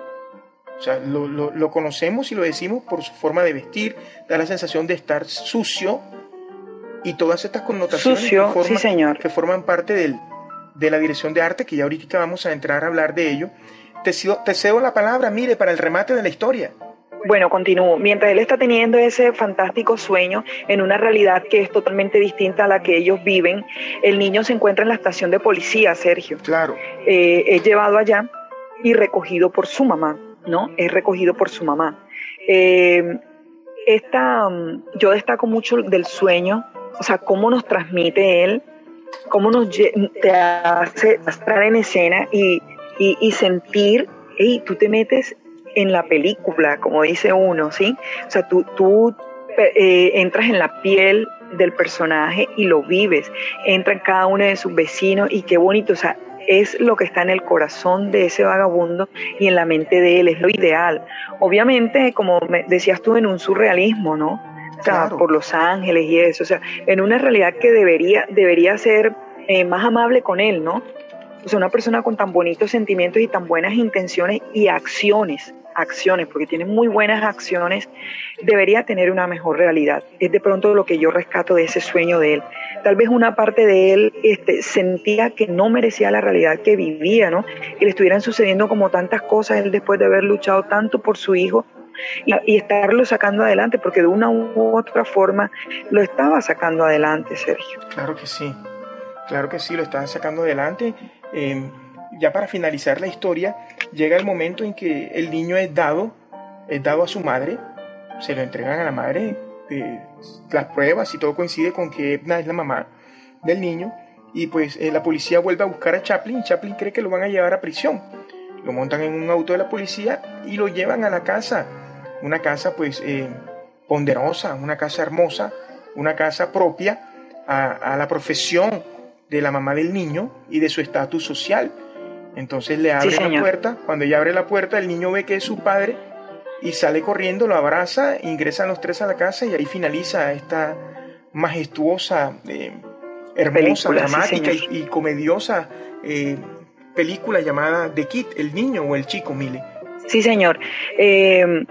O sea, lo, lo, lo conocemos y lo decimos por su forma de vestir, da la sensación de estar sucio y todas estas connotaciones Sucio, que, forman, sí, señor. que forman parte del, de la dirección de arte, que ya ahorita vamos a entrar a hablar de ello. Te, te cedo la palabra, mire, para el remate de la historia. Bueno, continúo. Mientras él está teniendo ese fantástico sueño en una realidad que es totalmente distinta a la que ellos viven, el niño se encuentra en la estación de policía, Sergio. Claro, Eh, es llevado allá y recogido por su mamá, ¿no? Es recogido por su mamá. Eh, esta, mm, yo destaco mucho del sueño, o sea, cómo nos transmite él, cómo nos te hace estar en escena y, y, y sentir, y tú te metes en la película, como dice uno, ¿sí? O sea, tú, tú eh, entras en la piel del personaje y lo vives, entra en cada uno de sus vecinos y qué bonito, o sea, es lo que está en el corazón de ese vagabundo y en la mente de él, es lo ideal. Obviamente, como me decías tú, en un surrealismo, ¿no? O sea, Claro. por Los Ángeles y eso, o sea, en una realidad que debería, debería ser eh, más amable con él, ¿no? O sea, una persona con tan bonitos sentimientos y tan buenas intenciones y acciones, acciones, porque tiene muy buenas acciones, debería tener una mejor realidad. Es de pronto lo que yo rescato de ese sueño de él. Tal vez una parte de él este, sentía que no merecía la realidad que vivía, ¿no? Que le estuvieran sucediendo como tantas cosas, él después de haber luchado tanto por su hijo y, y estarlo sacando adelante, porque de una u otra forma lo estaba sacando adelante, Sergio. claro que sí. Claro que sí, lo están sacando adelante. Eh, ya para finalizar la historia, llega el momento en que el niño es dado, es dado a su madre, se lo entregan a la madre, eh, las pruebas y todo coincide con que Edna es la mamá del niño, y pues eh, la policía vuelve a buscar a Chaplin, Chaplin cree que lo van a llevar a prisión. Lo montan en un auto de la policía y lo llevan a la casa, una casa pues eh, ponderosa, una casa hermosa, una casa propia a la profesión de la mamá del niño y de su estatus social. Entonces le abre la puerta, cuando ella abre la puerta el niño ve que es su padre y sale corriendo, lo abraza, ingresan los tres a la casa y ahí finaliza esta majestuosa, eh, hermosa, Película, dramática y, y comediosa eh, película llamada The Kid, el niño o el chico, Mile. Sí, señor. Eh,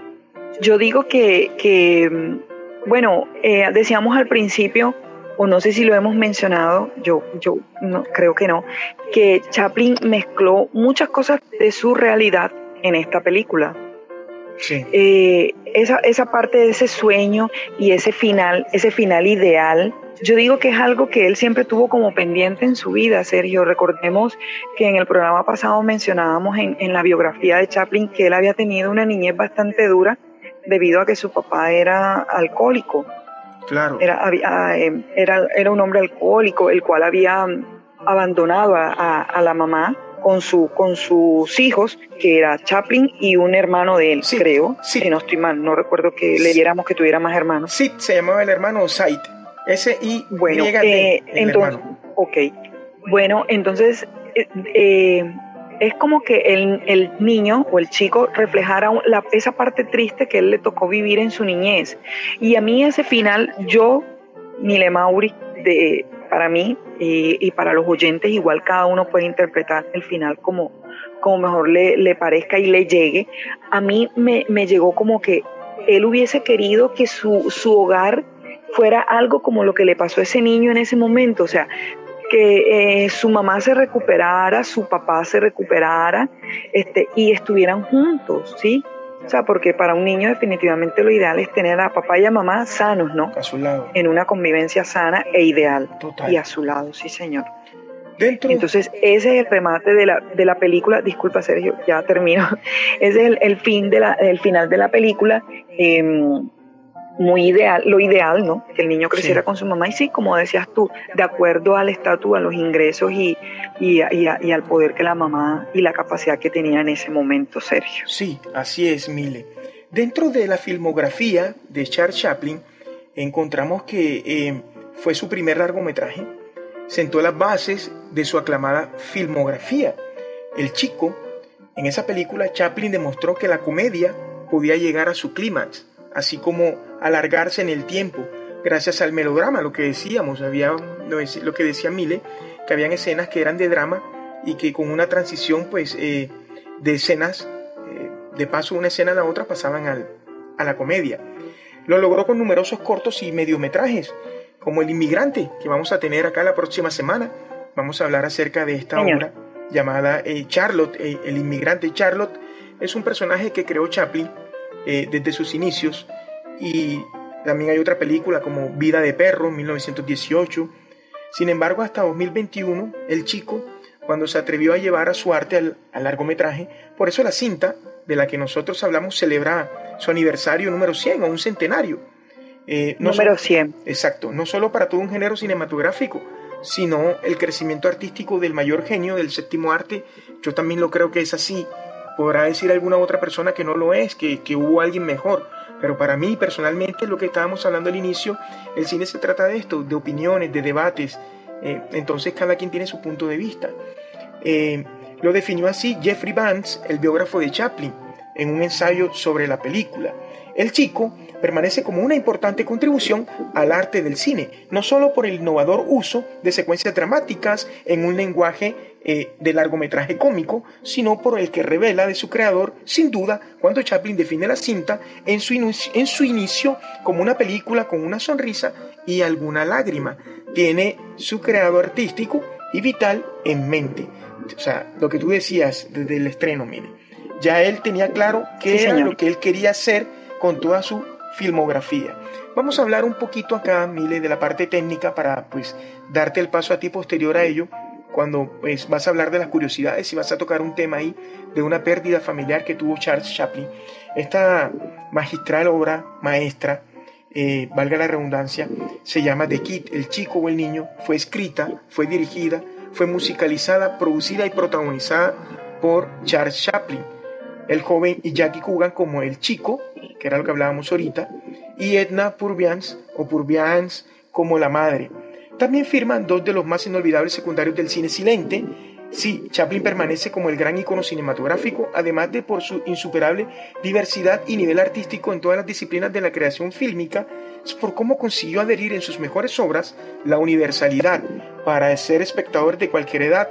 yo digo que, que, mm, bueno, decíamos al principio, o no sé si lo hemos mencionado, yo, yo no, creo que no, que Chaplin mezcló muchas cosas de su realidad en esta película. Sí, Eh, esa, esa parte de ese sueño y ese final, ese final ideal, yo digo que es algo que él siempre tuvo como pendiente en su vida, Sergio. Recordemos que en el programa pasado mencionábamos en, en la biografía de Chaplin que él había tenido una niñez bastante dura debido a que su papá era alcohólico. Claro. Era, había, eh, era, era un hombre alcohólico, el cual había abandonado a, a- a la mamá con, su, con sus hijos, que era Chaplin y un hermano de él, Sí, creo. sí. Si no estoy mal, no recuerdo que Sí. leyéramos que tuviera más hermanos. Sid se llamaba el hermano Said. Bueno, Y eh, el entonces, hermano. ok. Bueno, entonces eh, eh, es como que el, el niño o el chico reflejara la- esa parte triste que él le tocó vivir en su niñez. Y a mí ese final, yo, Mile Mauri, de, para mí y, y para los oyentes, igual cada uno puede interpretar el final como, como mejor le, le parezca y le llegue. A mí me, me llegó como que él hubiese querido que su, su hogar fuera algo como lo que le pasó a ese niño en ese momento, o sea, que eh, su mamá se recuperara, su papá se recuperara, este, y estuvieran juntos, ¿sí? O sea, porque para un niño definitivamente lo ideal es tener a papá y a mamá sanos, ¿no? A su lado. En una convivencia sana e ideal. Total. Y a su lado, sí, señor. Dentro, Entonces, ese es el remate de la, de la película. Disculpa, Sergio, ya termino. Ese es el, el fin de la, el final de la película. eh, muy ideal, lo ideal, ¿no? Que el niño creciera Sí. con su mamá. Y sí, como decías tú, de acuerdo al estatus, a los ingresos y, y, y al poder que la mamá y la capacidad que tenía en ese momento, Sergio. Sí, así es, Mile. Dentro de la filmografía de Charles Chaplin, encontramos que eh, fue su primer largometraje, sentó las bases de su aclamada filmografía. El chico, en esa película, Chaplin demostró que la comedia podía llegar a su clímax, así como alargarse en el tiempo, gracias al melodrama, lo que decíamos, había lo que decía Mile, que habían escenas que eran de drama y que con una transición pues eh, de escenas, eh, de paso una escena a la otra, pasaban al, a la comedia. Lo logró con numerosos cortos y mediometrajes, como El Inmigrante, que vamos a tener acá la próxima semana. Vamos a hablar acerca de esta obra llamada eh, Charlotte, El Inmigrante. Charlotte es un personaje que creó Chaplin desde sus inicios y también hay otra película como Vida de Perro, 1918. Sin embargo, hasta 2021, el chico, cuando se atrevió a llevar a su arte al, largometraje, por eso la cinta de la que nosotros hablamos celebra su aniversario número 100 o un centenario. Eh, número 100. Exacto, no solo para todo un género cinematográfico, sino el crecimiento artístico del mayor genio del séptimo arte. Yo también lo creo que es así. Podrá decir alguna otra persona que no lo es, que, que hubo alguien mejor. Pero para mí personalmente, lo que estábamos hablando al inicio, el cine se trata de esto, de opiniones, de debates. Eh, entonces cada quien tiene su punto de vista. Eh, lo definió así Jeffrey Vance, el biógrafo de Chaplin, en un ensayo sobre la película. El chico permanece como una importante contribución al arte del cine, no solo por el innovador uso de secuencias dramáticas en un lenguaje eh, de largometraje cómico, sino por el que revela de su creador, sin duda, cuando Chaplin define la cinta en su, en su inicio como una película con una sonrisa y alguna lágrima. Tiene su creador artístico y vital en mente. O sea, lo que tú decías desde el estreno, mire, ya él tenía claro qué era lo que él quería hacer con toda su filmografía. Vamos a hablar un poquito acá, Mile, de la parte técnica para pues darte el paso a ti posterior a ello, cuando pues vas a hablar de las curiosidades y vas a tocar un tema ahí de una pérdida familiar que tuvo Charles Chaplin. Esta magistral obra maestra, eh, valga la redundancia, se llama The Kid, el chico o el niño, fue escrita, fue dirigida, fue musicalizada, producida y protagonizada por Charles Chaplin el joven y Jackie Coogan como el chico, que era lo que hablábamos ahorita, y Edna Purviance o Purviance como la madre. También firman dos de los más inolvidables secundarios del cine silente. Sí, Chaplin permanece como el gran icono cinematográfico, además de por su insuperable diversidad y nivel artístico en todas las disciplinas de la creación fílmica, es por cómo consiguió adherir en sus mejores obras la universalidad para ser espectador de cualquier edad,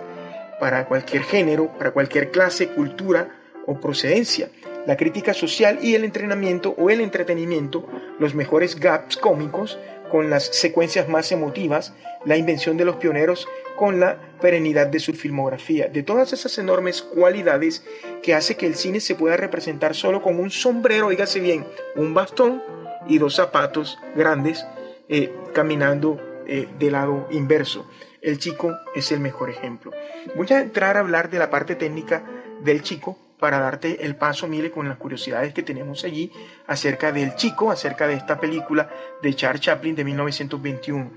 para cualquier género, para cualquier clase, cultura, o procedencia, la crítica social y el entrenamiento o el entretenimiento, los mejores gaps cómicos con las secuencias más emotivas, la invención de los pioneros con la perenidad de su filmografía, de todas esas enormes cualidades que hace que el cine se pueda representar solo con un sombrero, oígase bien, un bastón y dos zapatos grandes eh, caminando eh, del lado inverso. El chico es el mejor ejemplo. Voy a entrar a hablar de la parte técnica del chico para darte el paso, mire, con las curiosidades que tenemos allí acerca del chico, acerca de esta película de Charles Chaplin de 1921.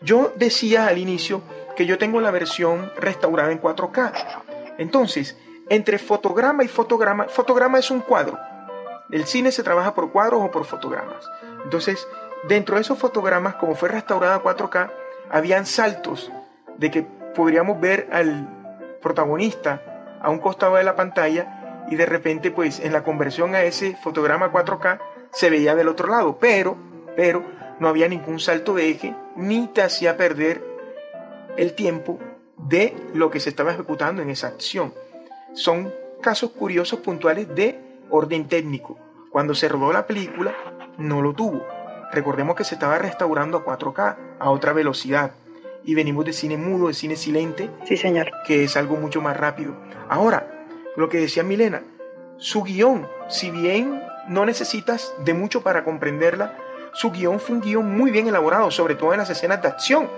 Yo decía al inicio que yo tengo la versión restaurada en 4K. Entonces, entre fotograma y fotograma, fotograma es un cuadro. El cine se trabaja por cuadros o por fotogramas. Entonces, dentro de esos fotogramas, como fue restaurada a 4K, habían saltos de que podríamos ver al protagonista a un costado de la pantalla y de repente pues en la conversión a ese fotograma 4K se veía del otro lado, pero, pero no había ningún salto de eje ni te hacía perder el tiempo de lo que se estaba ejecutando en esa acción. Son casos curiosos puntuales de orden técnico. Cuando se rodó la película no lo tuvo. Recordemos que se estaba restaurando a 4K a otra velocidad y venimos de cine mudo, de cine silente, sí, señor. que es algo mucho más rápido. Ahora, lo que decía Milena, su guion, si bien no necesitas de mucho para comprenderla, su guion fue un guion muy bien elaborado, sobre todo en las escenas de acción,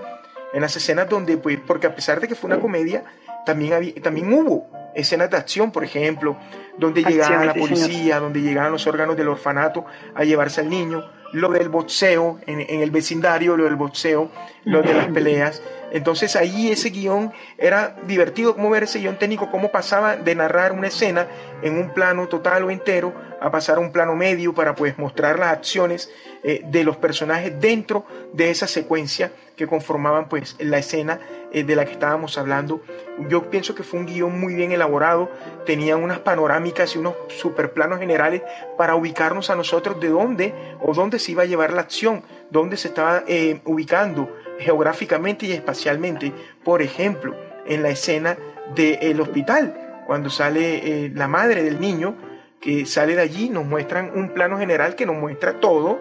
en las escenas donde, pues, porque a pesar de que fue una comedia, también, había, también hubo escenas de acción, por ejemplo, donde llegaba la policía, donde llegaban los órganos del orfanato a llevarse al niño, lo del boxeo en, en, el vecindario, lo del boxeo, lo de las peleas. Entonces ahí ese guion era divertido como ver ese guion técnico, cómo pasaba de narrar una escena en un plano total o entero a pasar a un plano medio para pues mostrar las acciones eh, de los personajes dentro de esa secuencia que conformaban pues la escena eh, de la que estábamos hablando. Yo pienso que fue un guion muy bien elaborado, tenía unas panorámicas panorámicas y unos superplanos generales para ubicarnos a nosotros de dónde o dónde se iba a llevar la acción, dónde se estaba eh, ubicando geográficamente y espacialmente. Por ejemplo, en la escena del hospital, cuando sale eh, la madre del niño, que sale de allí, nos muestran un plano general que nos muestra todo,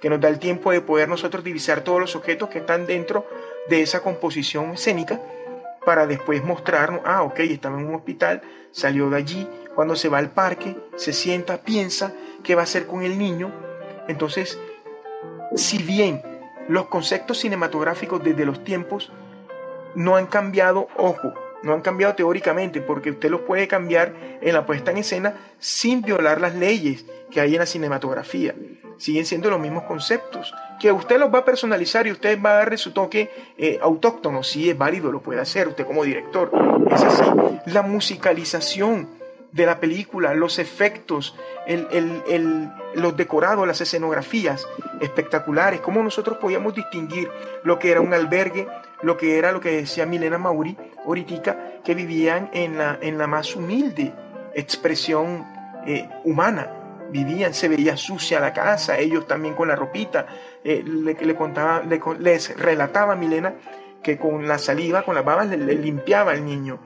que nos da el tiempo de poder nosotros divisar todos los objetos que están dentro de esa composición escénica para después mostrarnos, ah, ok, estaba en un hospital, salió de allí, cuando se va al parque, se sienta, piensa qué va a hacer con el niño. Entonces, si bien los conceptos cinematográficos desde los tiempos no han cambiado, ojo, no han cambiado teóricamente, porque usted los puede cambiar en la puesta en escena sin violar las leyes que hay en la cinematografía. Siguen siendo los mismos conceptos. Que usted los va a personalizar y usted va a darle su toque eh, autóctono, sí es válido, lo puede hacer usted como director. Es así. La musicalización de la película, los efectos, los decorados, las escenografías espectaculares, cómo nosotros podíamos distinguir lo que era un albergue, lo que era lo que decía Milena Mauri, ahorita, que vivían en la, en la más humilde expresión eh, humana. Vivían, se veía sucia la casa, ellos también con la ropita. Eh, le, le, contaba, les relataba Milena que con la saliva, con las babas, le, limpiaba al niño.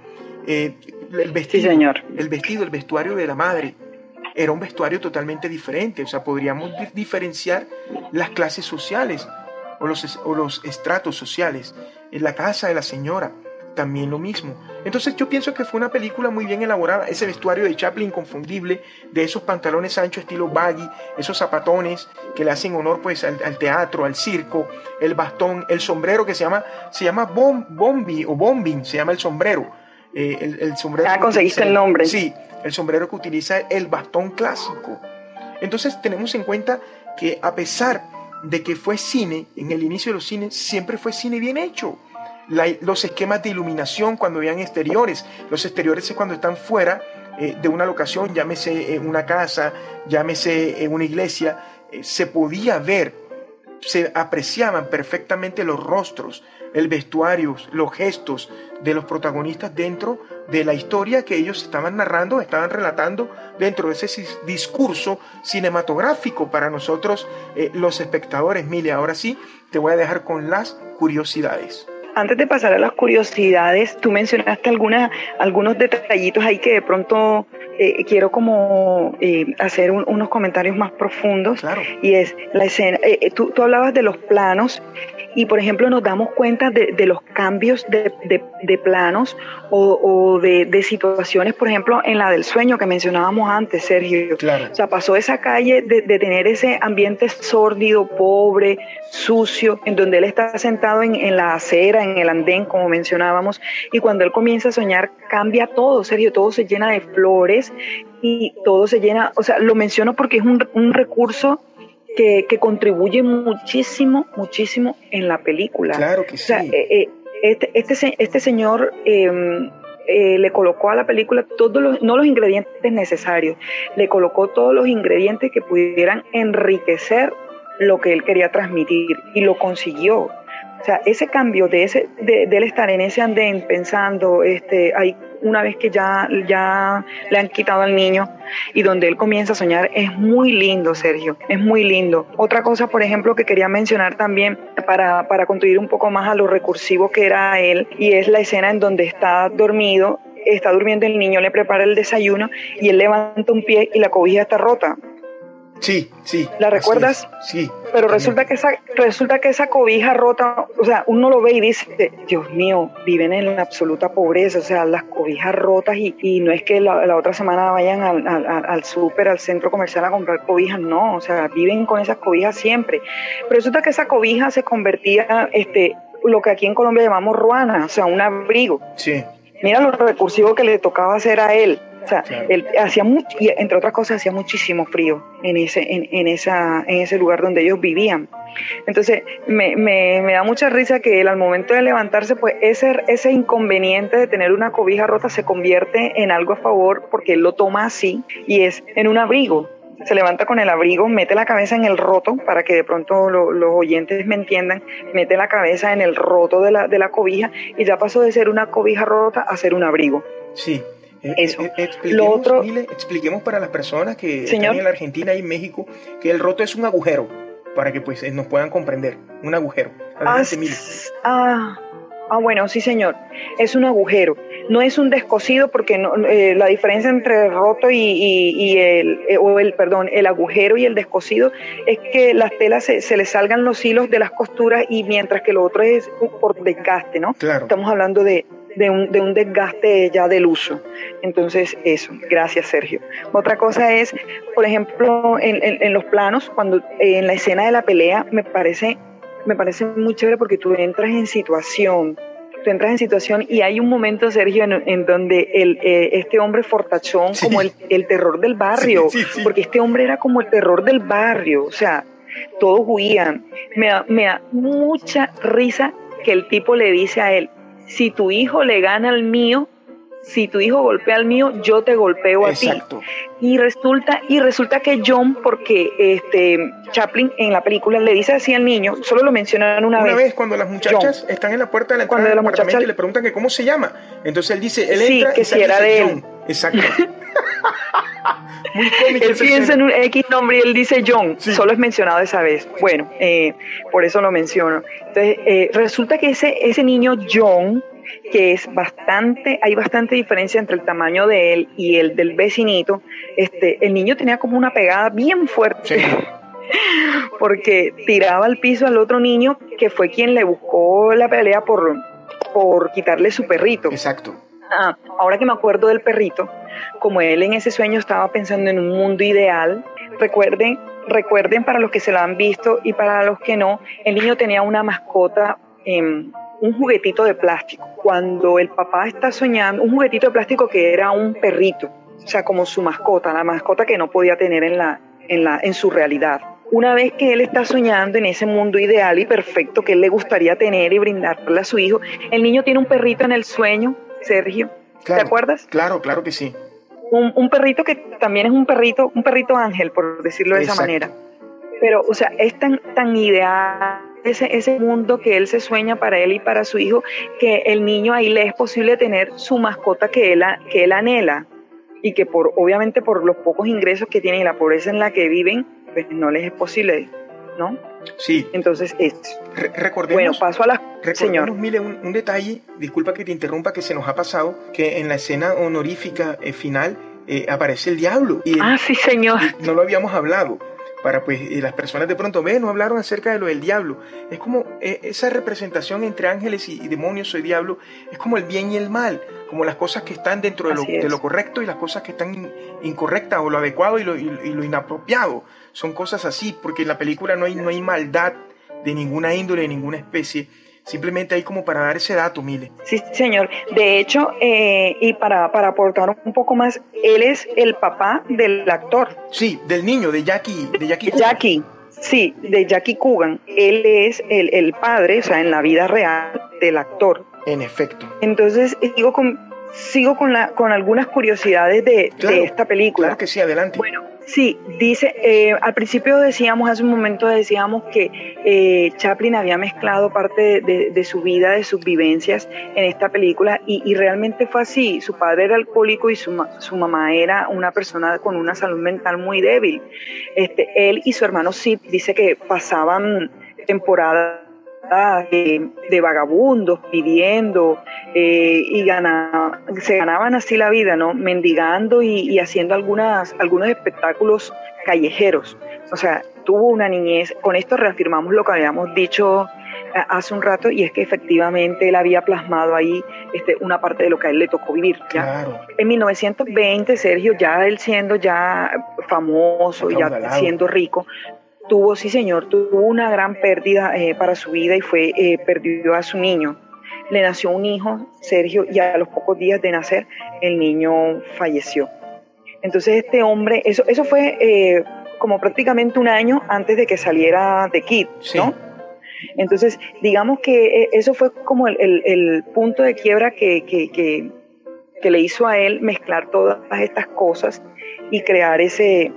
Eh, el vestido, señor. el vestido, el vestuario de la madre, era un vestuario totalmente diferente. O sea, podríamos diferenciar las clases sociales o los, o los estratos sociales. En la casa de la señora, también lo mismo. Entonces yo pienso que fue una película muy bien elaborada, ese vestuario de Chaplin inconfundible, de esos pantalones anchos estilo baggy, esos zapatones que le hacen honor pues al, teatro, al circo, el bastón, el sombrero que se llama, se llama bombi o bombing, se llama el sombrero. Eh, el, sombrero ah, conseguiste el nombre. Sí, el sombrero que utiliza el bastón clásico. Entonces tenemos en cuenta que a pesar de que fue cine, en el inicio de los cines, siempre fue cine bien hecho. los esquemas de iluminación cuando vean exteriores, los exteriores es cuando están fuera eh, de una locación, llámese en una casa, llámese en una iglesia, eh, se podía ver, se apreciaban perfectamente los rostros, el vestuario, los gestos de los protagonistas dentro de la historia que ellos estaban narrando, estaban relatando dentro de ese discurso cinematográfico para nosotros eh, los espectadores. Mile, ahora sí, te voy a dejar con las curiosidades. Antes de pasar a las curiosidades, tú mencionaste algunas, algunos detallitos ahí que de pronto eh, quiero como eh, hacer unos comentarios más profundos. Claro. Y es la escena, tú, tú hablabas de los planos y por ejemplo nos damos cuenta de, de los cambios de, de, planos o, o de, situaciones, por ejemplo, en la del sueño que mencionábamos antes, Sergio. Claro. O sea, pasó esa calle de, tener ese ambiente sórdido, pobre, sucio, en donde él está sentado en, en la acera, en el andén, como mencionábamos, y cuando él comienza a soñar, cambia todo, Sergio, todo se llena de flores y todo se llena, o sea, lo menciono porque es un, un recurso que, contribuye muchísimo, muchísimo en la película. Claro que sí. Eh, eh, este, este, este, señor em, eh, le colocó a la película todos los, no los ingredientes necesarios, le colocó todos los ingredientes que pudieran enriquecer lo que él quería transmitir y lo consiguió. O sea, ese cambio de, ese, de, él estar en ese andén pensando, este, hay una vez que ya, ya le han quitado al niño y donde él comienza a soñar, es muy lindo, Sergio, es muy lindo. Otra cosa, por ejemplo, que quería mencionar también para, para contribuir un poco más a lo recursivo que era él, y es la escena en donde está dormido está durmiendo el niño, le prepara el desayuno y él levanta un pie y la cobija está rota. Sí, sí. ¿La recuerdas? Sí. Pero resulta que esa resulta que esa cobija rota, o sea, uno lo ve y dice, Dios mío, viven en la absoluta pobreza, o sea, las cobijas rotas y, y no es que la, la, otra semana vayan al, al, al súper, al centro comercial a comprar cobijas, no, o sea, viven con esas cobijas siempre. Pero resulta que esa cobija se convertía, este, lo que aquí en Colombia llamamos ruana, o sea, un abrigo. Sí. Mira lo recursivo que le tocaba hacer a él. O sea, él hacía mucho, y entre otras cosas, hacía muchísimo frío en ese, en, en, esa, en ese lugar donde ellos vivían. Entonces, me, me, me, da mucha risa que él al momento de levantarse, pues ese, ese inconveniente de tener una cobija rota se convierte en algo a favor porque él lo toma así y es en un abrigo se levanta con el abrigo, mete la cabeza en el roto, para que de pronto lo, los oyentes me entiendan, mete la cabeza en el roto de la, de la cobija y ya pasó de ser una cobija rota a ser un abrigo. Sí, Eso. eh, expliquemos, Lo otro- Mile, expliquemos para las personas que Señor. están en la Argentina y en México que el roto es un agujero, para que pues eh, nos puedan comprender. Un agujero. Ah, Adelante, ah, ah, bueno, sí, señor. Es un agujero. No es un descosido porque no- eh, la diferencia entre el roto y, y- y el, eh, o el, perdón, el agujero y el descosido es que las telas se, se le salgan los hilos de las costuras y mientras que lo otro es por desgaste, ¿no? Claro. Estamos hablando de, de un, de un desgaste ya del uso. Entonces, eso. Gracias, Sergio. Otra cosa es, por ejemplo, en, en- en los planos, cuando eh, en la escena de la pelea, me parece, me parece muy chévere porque tú entras en situación. Tú entras en situación y hay un momento, Sergio, en, en donde el, eh, este hombre fortachón, Sí. como el, el terror del barrio, Sí, sí, sí. porque este hombre era como el terror del barrio, o sea, todos huían. Me da, me da mucha risa que el tipo le dice a él, si tu hijo le gana al mío, si tu hijo golpea al mío, yo te golpeo a ti. Exacto. Y resulta, y resulta que John, porque este Chaplin en la película le dice así al niño, solo lo mencionan una, Una vez. vez cuando las muchachas están en la puerta de la entrada Cuando del las apartamento muchachas- y le preguntan que cómo se llama. Entonces él dice, él Sí, entra que y si era de él. John. Exacto. Muy cómico. Él piensa en un X nombre y él dice John, Sí. solo es mencionado esa vez. Bueno, eh, por eso lo menciono. Entonces, eh, resulta que ese, ese niño John, que es bastante, hay bastante diferencia entre el tamaño de él y el del vecinito, este, el niño tenía como una pegada bien fuerte. Sí. porque tiraba al piso al otro niño que fue quien le buscó la pelea por, por quitarle su perrito. Exacto. Ah, ahora que me acuerdo del perrito, como él en ese sueño estaba pensando en un mundo ideal, recuerden, recuerden para los que se lo han visto y para los que no, el niño tenía una mascota, em, un juguetito de plástico. Cuando el papá está soñando, un juguetito de plástico que era un perrito, o sea, como su mascota, la mascota que no podía tener en la, en la, en su realidad. Una vez que él está soñando en ese mundo ideal y perfecto que él le gustaría tener y brindarle a su hijo, el niño tiene un perrito en el sueño, Sergio. Claro. ¿Te acuerdas? Claro, claro que sí. Un, un perrito que también es un perrito, un perrito ángel, por decirlo de esa manera. Pero, o sea, es tan, tan ideal ese, ese mundo que él se sueña para él y para su hijo, que el niño ahí le es posible tener su mascota que él, que él anhela y que por, obviamente por los pocos ingresos que tienen y la pobreza en la que viven, pues no les es posible, ¿no? Sí. Entonces, es, Re- recordemos, bueno, paso a la... recordemos, Señor. Un, un detalle, disculpa que te interrumpa, que se nos ha pasado, que en la escena honorífica eh, final eh, aparece el diablo. Y el- Ah, sí, señor. no lo habíamos hablado. Para pues eh, las personas de pronto, ve, no hablaron acerca de lo del diablo. Es como eh, esa representación entre ángeles y, y demonios o diablo, es como el bien y el mal, como las cosas que están dentro de lo, Así es. de lo correcto y las cosas que están in- incorrectas o lo adecuado y lo, y- y lo inapropiado. Son cosas así, porque en la película no hay, no hay maldad de ninguna índole, de ninguna especie. Simplemente hay como para dar ese dato, Mile. Sí, señor. De hecho, eh, y para, para aportar un poco más, él es el papá del actor, Sí, del niño, de Jackie, de Jackie. Jackie. Sí, de Jackie Coogan. Él es el, el padre, o sea, en la vida real del actor. En efecto. Entonces, sigo con, sigo con, la, con algunas curiosidades de, Claro, de esta película. Claro que sí, adelante. Bueno, sí, dice, eh, al principio decíamos, hace un momento decíamos que eh, Chaplin había mezclado parte de, de- de su vida, de sus vivencias en esta película y, y realmente fue así. Su padre era alcohólico y su, su mamá era una persona con una salud mental muy débil. Este, él y su hermano Sid dice que pasaban temporadas de, de vagabundos pidiendo eh, y gana- se ganaban así la vida, ¿no? Mendigando y, y haciendo algunas, algunos espectáculos callejeros. O sea, tuvo una niñez, con esto reafirmamos lo que habíamos dicho eh, hace un rato y es que efectivamente él había plasmado ahí este, una parte de lo que a él le tocó vivir. ¿ya? Claro. En 1920, Sergio, ya él siendo ya famoso, ya siendo rico, tuvo, sí señor, tuvo una gran pérdida eh, para su vida y fue, eh, perdió a su niño. Le nació un hijo, Sergio, y a los pocos días de nacer, el niño falleció. Entonces este hombre, eso, eso fue eh, como prácticamente un año antes de que saliera de Kid, Sí. ¿no? Entonces, digamos que eso fue como el, el- el punto de quiebra que, que, que, que le hizo a él mezclar todas estas cosas y crear ese,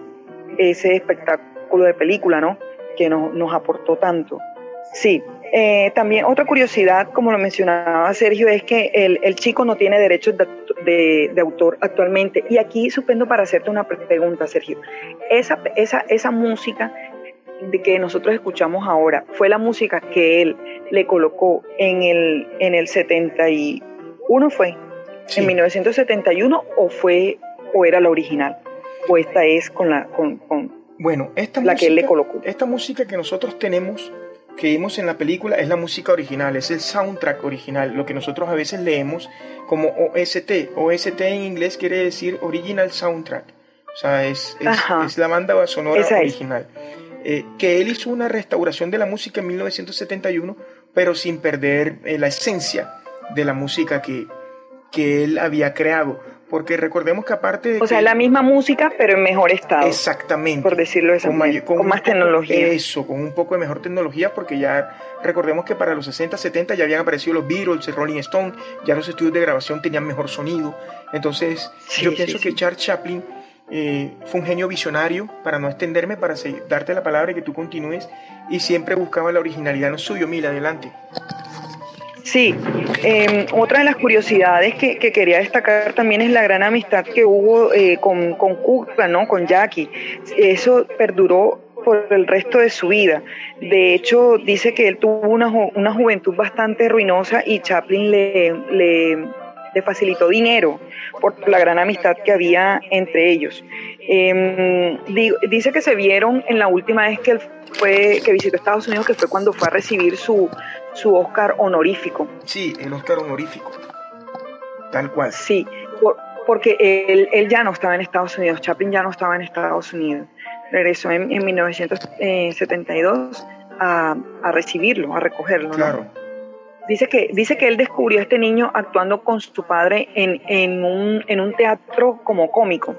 ese espectáculo de película, ¿no? Que nos, nos aportó tanto. Sí, Eh, también otra curiosidad, como lo mencionaba Sergio, es que el, el chico no tiene derechos de, de, de, autor actualmente. Y aquí suspendo para hacerte una pregunta, Sergio. Esa, esa, esa música de que nosotros escuchamos ahora fue la música que él le colocó en el, en el 71, ¿fue? Sí. ¿En 1971 o fue o era la original? ¿O esta es con la, con, con bueno, esta la música, que él le colocó? Esta música que nosotros tenemos que vimos en la película es la música original, es el soundtrack original, lo que nosotros a veces leemos como OST. OST en inglés quiere decir Original Soundtrack, o sea, es, es, es la banda sonora Esa original. Eh, que él hizo una restauración de la música en 1971, pero sin perder eh, la esencia de la música que, que él había creado. Porque recordemos que aparte de... O sea, la misma música, pero en mejor estado. Exactamente. Por decirlo de esa manera. Con, con, más tecnología. Eso, con un poco de mejor tecnología, porque ya recordemos que para los 60, 70 ya habían aparecido los Beatles, el Rolling Stone, ya los estudios de grabación tenían mejor sonido. Entonces, sí, yo sí, pienso sí. que Charles Chaplin eh, fue un genio visionario, para no extenderme, para darte la palabra y que tú continúes, y siempre buscaba la originalidad en lo suyo. Mira, adelante. Sí, eh, otra de las curiosidades que, que, quería destacar también es la gran amistad que hubo eh, con, con Cuba, ¿no? con Jackie. Eso perduró por el resto de su vida. De hecho, dice que él tuvo una, una juventud bastante ruinosa y Chaplin le, le, le facilitó dinero por la gran amistad que había entre ellos. Eh, dice que se vieron en la última vez que él fue que visitó Estados Unidos, que fue cuando fue a recibir su, su Oscar honorífico. Sí, el Oscar honorífico. Tal cual. Sí, por, porque él, él, ya no estaba en Estados Unidos, Chaplin ya no estaba en Estados Unidos. Regresó en, en 1972 a, a, recibirlo, a recogerlo. Claro. ¿no? Dice que, dice que él descubrió a este niño actuando con su padre en, en, un, en un teatro como cómico.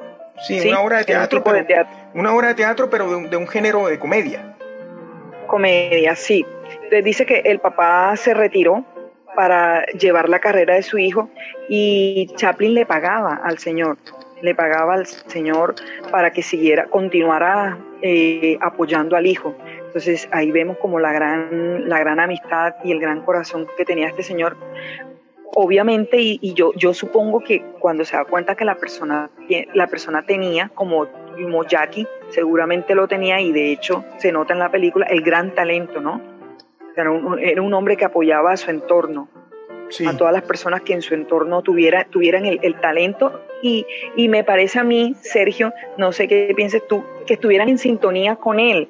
Sí, ¿sí? una obra de teatro, de teatro. Una obra de teatro, pero de un, de un género de comedia. Comedia, sí. Dice que el papá se retiró para llevar la carrera de su hijo y Chaplin le pagaba al señor, le pagaba al señor para que siguiera, continuara eh, apoyando al hijo. Entonces ahí vemos como la gran, la gran amistad y el gran corazón que tenía este señor. Obviamente, y, y yo, yo supongo que cuando se da cuenta que la persona, la persona tenía, como, como Jackie, seguramente lo tenía y de hecho se nota en la película el gran talento, ¿no? Era un, era un hombre que apoyaba a su entorno, sí. a todas las personas que en su entorno tuviera, tuvieran el, el talento y, y, me parece a mí, Sergio, no sé qué pienses tú, que estuvieran en sintonía con él,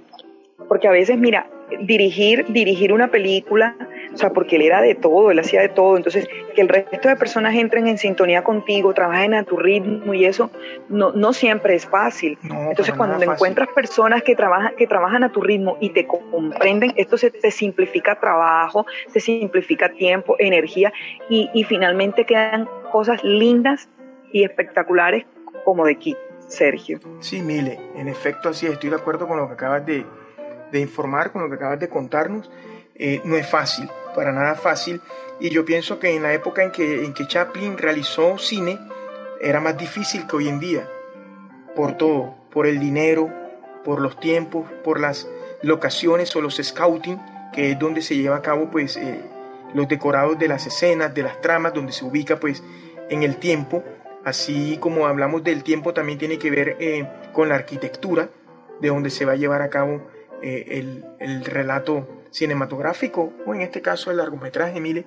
porque a veces, mira, dirigir, dirigir una película, o sea, porque él era de todo, él hacía de todo, entonces que el resto de personas entren en sintonía contigo, trabajen a tu ritmo y eso, no, no siempre es fácil. No, entonces cuando encuentras personas que trabajan, que trabajan a tu ritmo y te comprenden, esto se te simplifica trabajo, se simplifica tiempo, energía y, y finalmente quedan cosas lindas y espectaculares como de aquí, Sergio. Sí, Mile, en efecto así estoy de acuerdo con lo que acabas de, de informar, con lo que acabas de contarnos. Eh, no es fácil, para nada fácil. Y yo pienso que en la época en que, en que Chaplin realizó cine, era más difícil que hoy en día. Por todo, por el dinero, por los tiempos, por las locaciones o los scouting, que es donde se lleva a cabo pues eh, los decorados de las escenas, de las tramas, donde se ubica pues en el tiempo. Así como hablamos del tiempo, también tiene que ver eh, con la arquitectura, de donde se va a llevar a cabo eh, el, el, relato cinematográfico o en este caso el largometraje, Mile.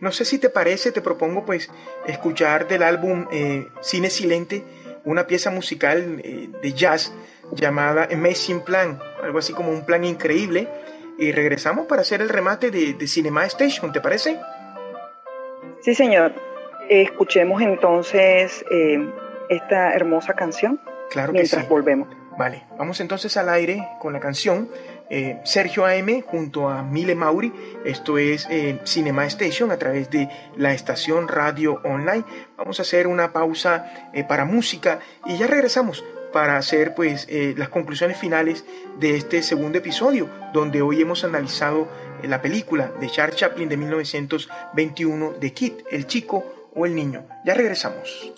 No sé si te parece, te propongo pues escuchar del álbum eh, Cine Silente una pieza musical eh, de jazz llamada Amazing Plan, algo así como un plan increíble, y regresamos para hacer el remate de, de Cinema Station, ¿te parece? Sí, señor. escuchemos entonces esta hermosa canción claro mientras sí. volvemos. Vale, vamos entonces al aire con la canción eh, Sergio AM junto a Mile Mauri. Esto es eh, Cinema Station a través de la estación radio online. Vamos a hacer una pausa eh, para música y ya regresamos para hacer pues las conclusiones finales de este segundo episodio donde hoy hemos analizado la película de Charles Chaplin de 1921 de Kid, el chico o el niño. Ya regresamos.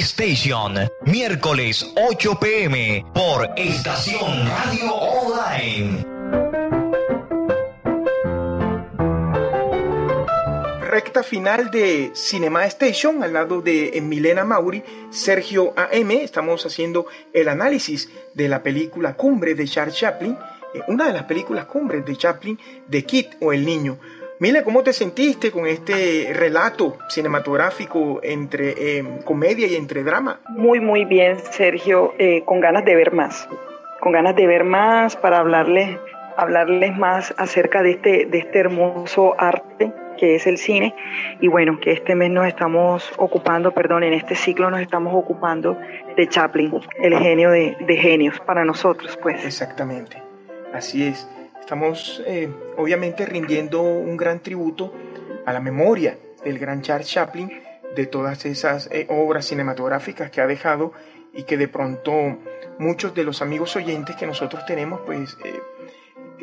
Station, miércoles 8 pm por Estación Radio Online. recta final de Cinema Station al lado de Milena Mauri, Sergio AM. Estamos haciendo el análisis de la película Cumbre de Charles Chaplin, eh, una de las películas cumbres de Chaplin, de Kit o El Niño. Mile, ¿cómo te sentiste con este relato cinematográfico entre em, comedia y entre drama? Muy, muy bien, Sergio, eh, con ganas de ver más, con ganas de ver más para hablarles, hablarles más acerca de este, de este hermoso arte que es el cine. Y bueno, que este mes nos estamos ocupando, perdón, en este ciclo nos estamos ocupando de Chaplin, el genio de, de genios para nosotros, pues. Exactamente, así es. Estamos eh, obviamente rindiendo un gran tributo a la memoria del gran Charles Chaplin, de todas esas eh, obras cinematográficas que ha dejado y que de pronto muchos de los amigos oyentes que nosotros tenemos, pues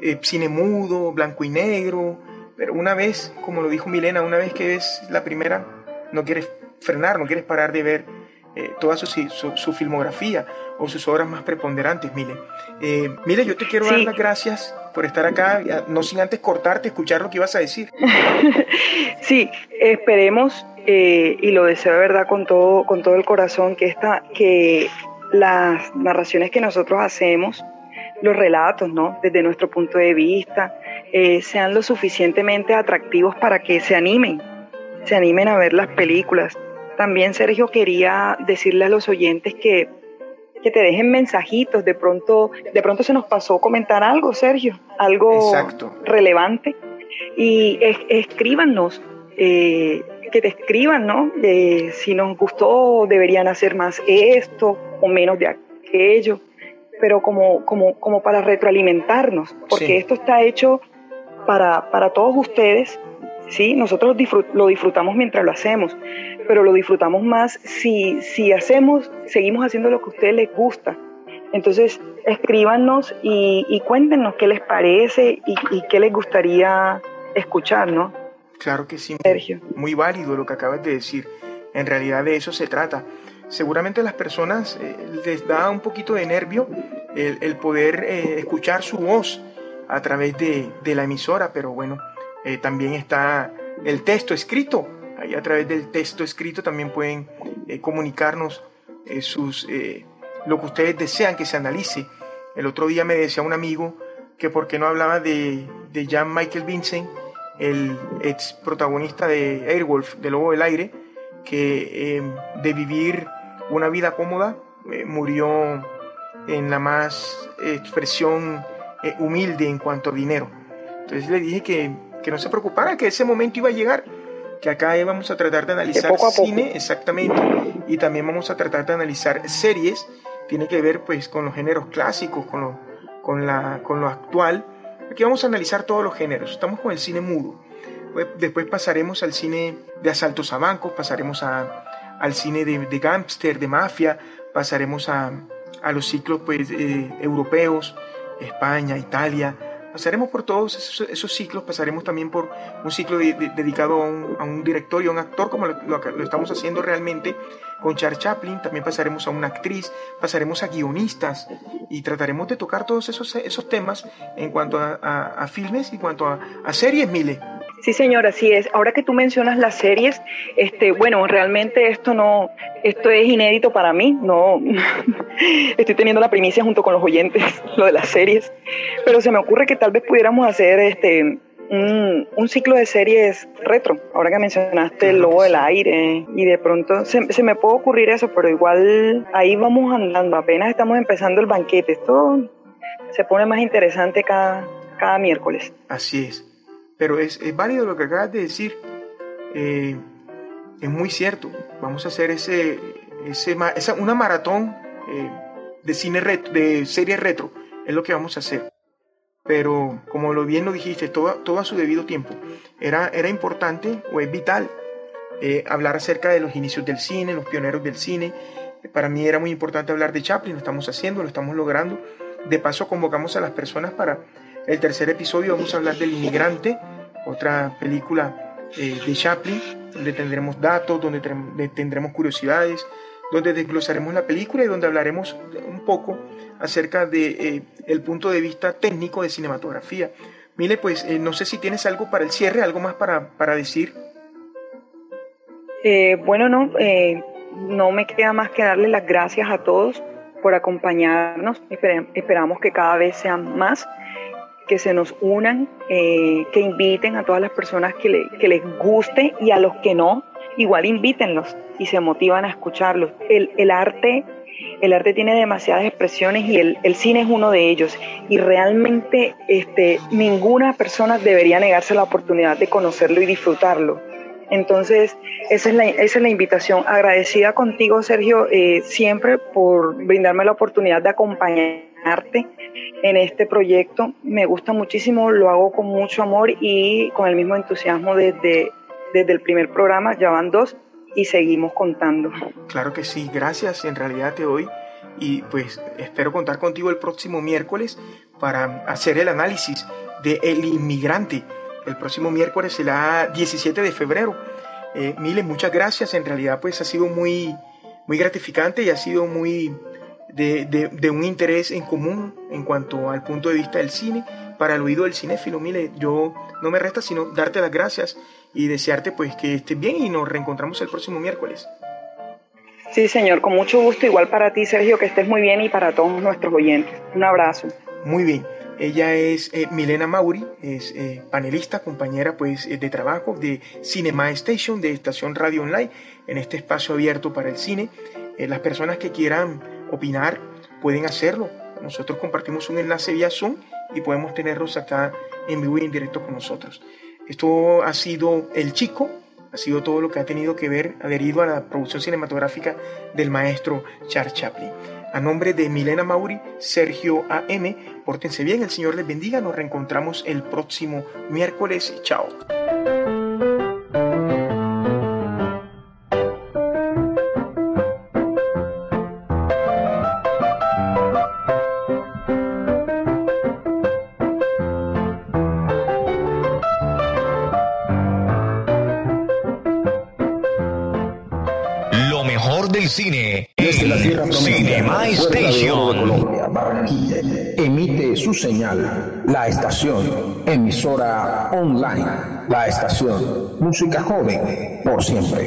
eh, cine mudo, blanco y negro, pero una vez, como lo dijo Milena, una vez que ves la primera, no quieres frenar, no quieres parar de ver eh, toda su, su, filmografía o sus obras más preponderantes, Mile. Eh, Mile, yo te quiero dar las gracias por estar acá, no sin antes cortarte, escuchar lo que ibas a decir. sí, esperemos, eh, y lo deseo de verdad con todo, con todo el corazón, que, esta, que las narraciones que nosotros hacemos, los relatos, ¿no? Desde nuestro punto de vista, eh, sean lo suficientemente atractivos para que se animen, se animen a ver las películas. También, Sergio, quería decirle a los oyentes que, que te dejen mensajitos. De pronto, de pronto se nos pasó comentar algo, Sergio, algo relevante. Y escríbanos, eh, que te escriban, ¿no? si nos gustó, deberían hacer más esto o menos de aquello pero como, como, como para retroalimentarnos, porque esto está hecho para, para todos ustedes, ¿sí? Nosotros lo disfrutamos mientras lo hacemos, pero lo disfrutamos más si, si hacemos, seguimos haciendo lo que a ustedes les gusta. Entonces, escríbanos y, y cuéntenos qué les parece y, y, qué les gustaría escuchar, ¿no? Claro que sí, Sergio. muy válido lo que acabas de decir. En realidad de eso se trata seguramente a las personas eh, les da un poquito de nervio el, poder eh, escuchar su voz a través de, la emisora, pero bueno, eh, también está el texto escrito. Ahí a través del texto escrito también pueden comunicarnos sus, lo que ustedes desean que se analice. El otro día me decía un amigo que por qué no hablaba de, de Jan Michael Vincent, el ex protagonista de Airwolf, de Lobo del Aire, que de vivir una vida cómoda, eh, murió en la más expresión eh, humilde en cuanto a dinero. Entonces le dije que, que, no se preocupara, que ese momento iba a llegar, que acá vamos a tratar de analizar cine, exactamente, y también vamos a tratar de analizar series, tiene que ver pues con los géneros clásicos, con lo, con la, con lo actual. Aquí vamos a analizar todos los géneros, estamos con el cine mudo. Después pasaremos al cine de asaltos a bancos, pasaremos a, al cine de, de gángster, de mafia, pasaremos a, a los ciclos pues, eh, europeos, España, Italia, pasaremos por todos esos, ciclos, pasaremos también por un ciclo dedicado a un, a director y a un actor, como lo, estamos haciendo realmente con Charles Chaplin, también pasaremos a una actriz, pasaremos a guionistas y trataremos de tocar todos esos, esos temas en cuanto a, a, filmes y en cuanto a, a series, Mile. Sí, señora, así es. Ahora que tú mencionas las series, este, bueno, realmente esto no, esto es inédito para mí. No, estoy teniendo la primicia junto con los oyentes, lo de las series. Pero se me ocurre que tal vez pudiéramos hacer este, un, un, ciclo de series retro. Ahora que mencionaste el lobo del aire y de pronto se, se, me puede ocurrir eso, pero igual ahí vamos andando. Apenas estamos empezando el banquete. Esto se pone más interesante cada, cada miércoles. Así es. Pero es, válido lo que acabas de decir. Eh, es muy cierto. Vamos a hacer ese, ese esa, una maratón eh, de cine retro, de serie retro. Es lo que vamos a hacer. Pero como lo bien lo dijiste, todo, todo a su debido tiempo. Era, era importante o es vital eh, hablar acerca de los inicios del cine, los pioneros del cine. Para mí era muy importante hablar de Chaplin, lo estamos haciendo, lo estamos logrando. De paso convocamos a las personas para el tercer episodio vamos a hablar del inmigrante, otra película eh, de Chaplin, donde tendremos datos, donde tendremos curiosidades, donde desglosaremos la película y donde hablaremos un poco acerca de eh, punto de vista técnico de cinematografía. Mile, pues eh, no sé si tienes algo para el cierre, algo más para, para decir. Bueno, no, no me queda más que darle las gracias a todos por acompañarnos. esperamos que cada vez sean más, que se nos unan, que inviten a todas las personas que, les guste y a los que no, igual invítenlos y se motivan a escucharlos. El, arte el arte tiene demasiadas expresiones y el, cine es uno de ellos. Y realmente este, ninguna persona debería negarse la oportunidad de conocerlo y disfrutarlo. Entonces, esa es la, esa es la invitación. Agradecida contigo, Sergio, eh, siempre por brindarme la oportunidad de acompañarte en este proyecto. Me gusta muchísimo, lo hago con mucho amor y con el mismo entusiasmo desde, desde el primer programa, ya van dos y seguimos contando. Claro que sí, gracias en realidad te doy y pues espero contar contigo el próximo miércoles para hacer el análisis de El Inmigrante. El próximo miércoles será 17 de febrero. Eh, Miles, muchas gracias. En realidad pues ha sido muy, muy gratificante y ha sido muy de, de, de, un interés en común en cuanto al punto de vista del cine para el oído del cinéfilo. Mile, yo no me resta sino darte las gracias y desearte pues que estés bien y nos reencontramos el próximo miércoles. Sí, señor, con mucho gusto, igual para ti, Sergio, que estés muy bien y para todos nuestros oyentes. Un abrazo. Muy bien. Ella es eh, Milena Mauri, es eh, panelista, compañera pues, eh, de trabajo de Cinema Station, de Estación Radio Online, en este espacio abierto para el cine. las personas que quieran opinar pueden hacerlo. Nosotros compartimos un enlace vía Zoom y podemos tenerlos acá en vivo y en directo con nosotros. Esto ha sido El Chico, ha sido todo lo que ha tenido que ver adherido a la producción cinematográfica del maestro Charles Chaplin. A nombre de Milena Mauri, Sergio AM, pórtense bien, el Señor les bendiga, nos reencontramos el próximo miércoles. Chao. Su señal la estación emisora online, la estación música joven por siempre.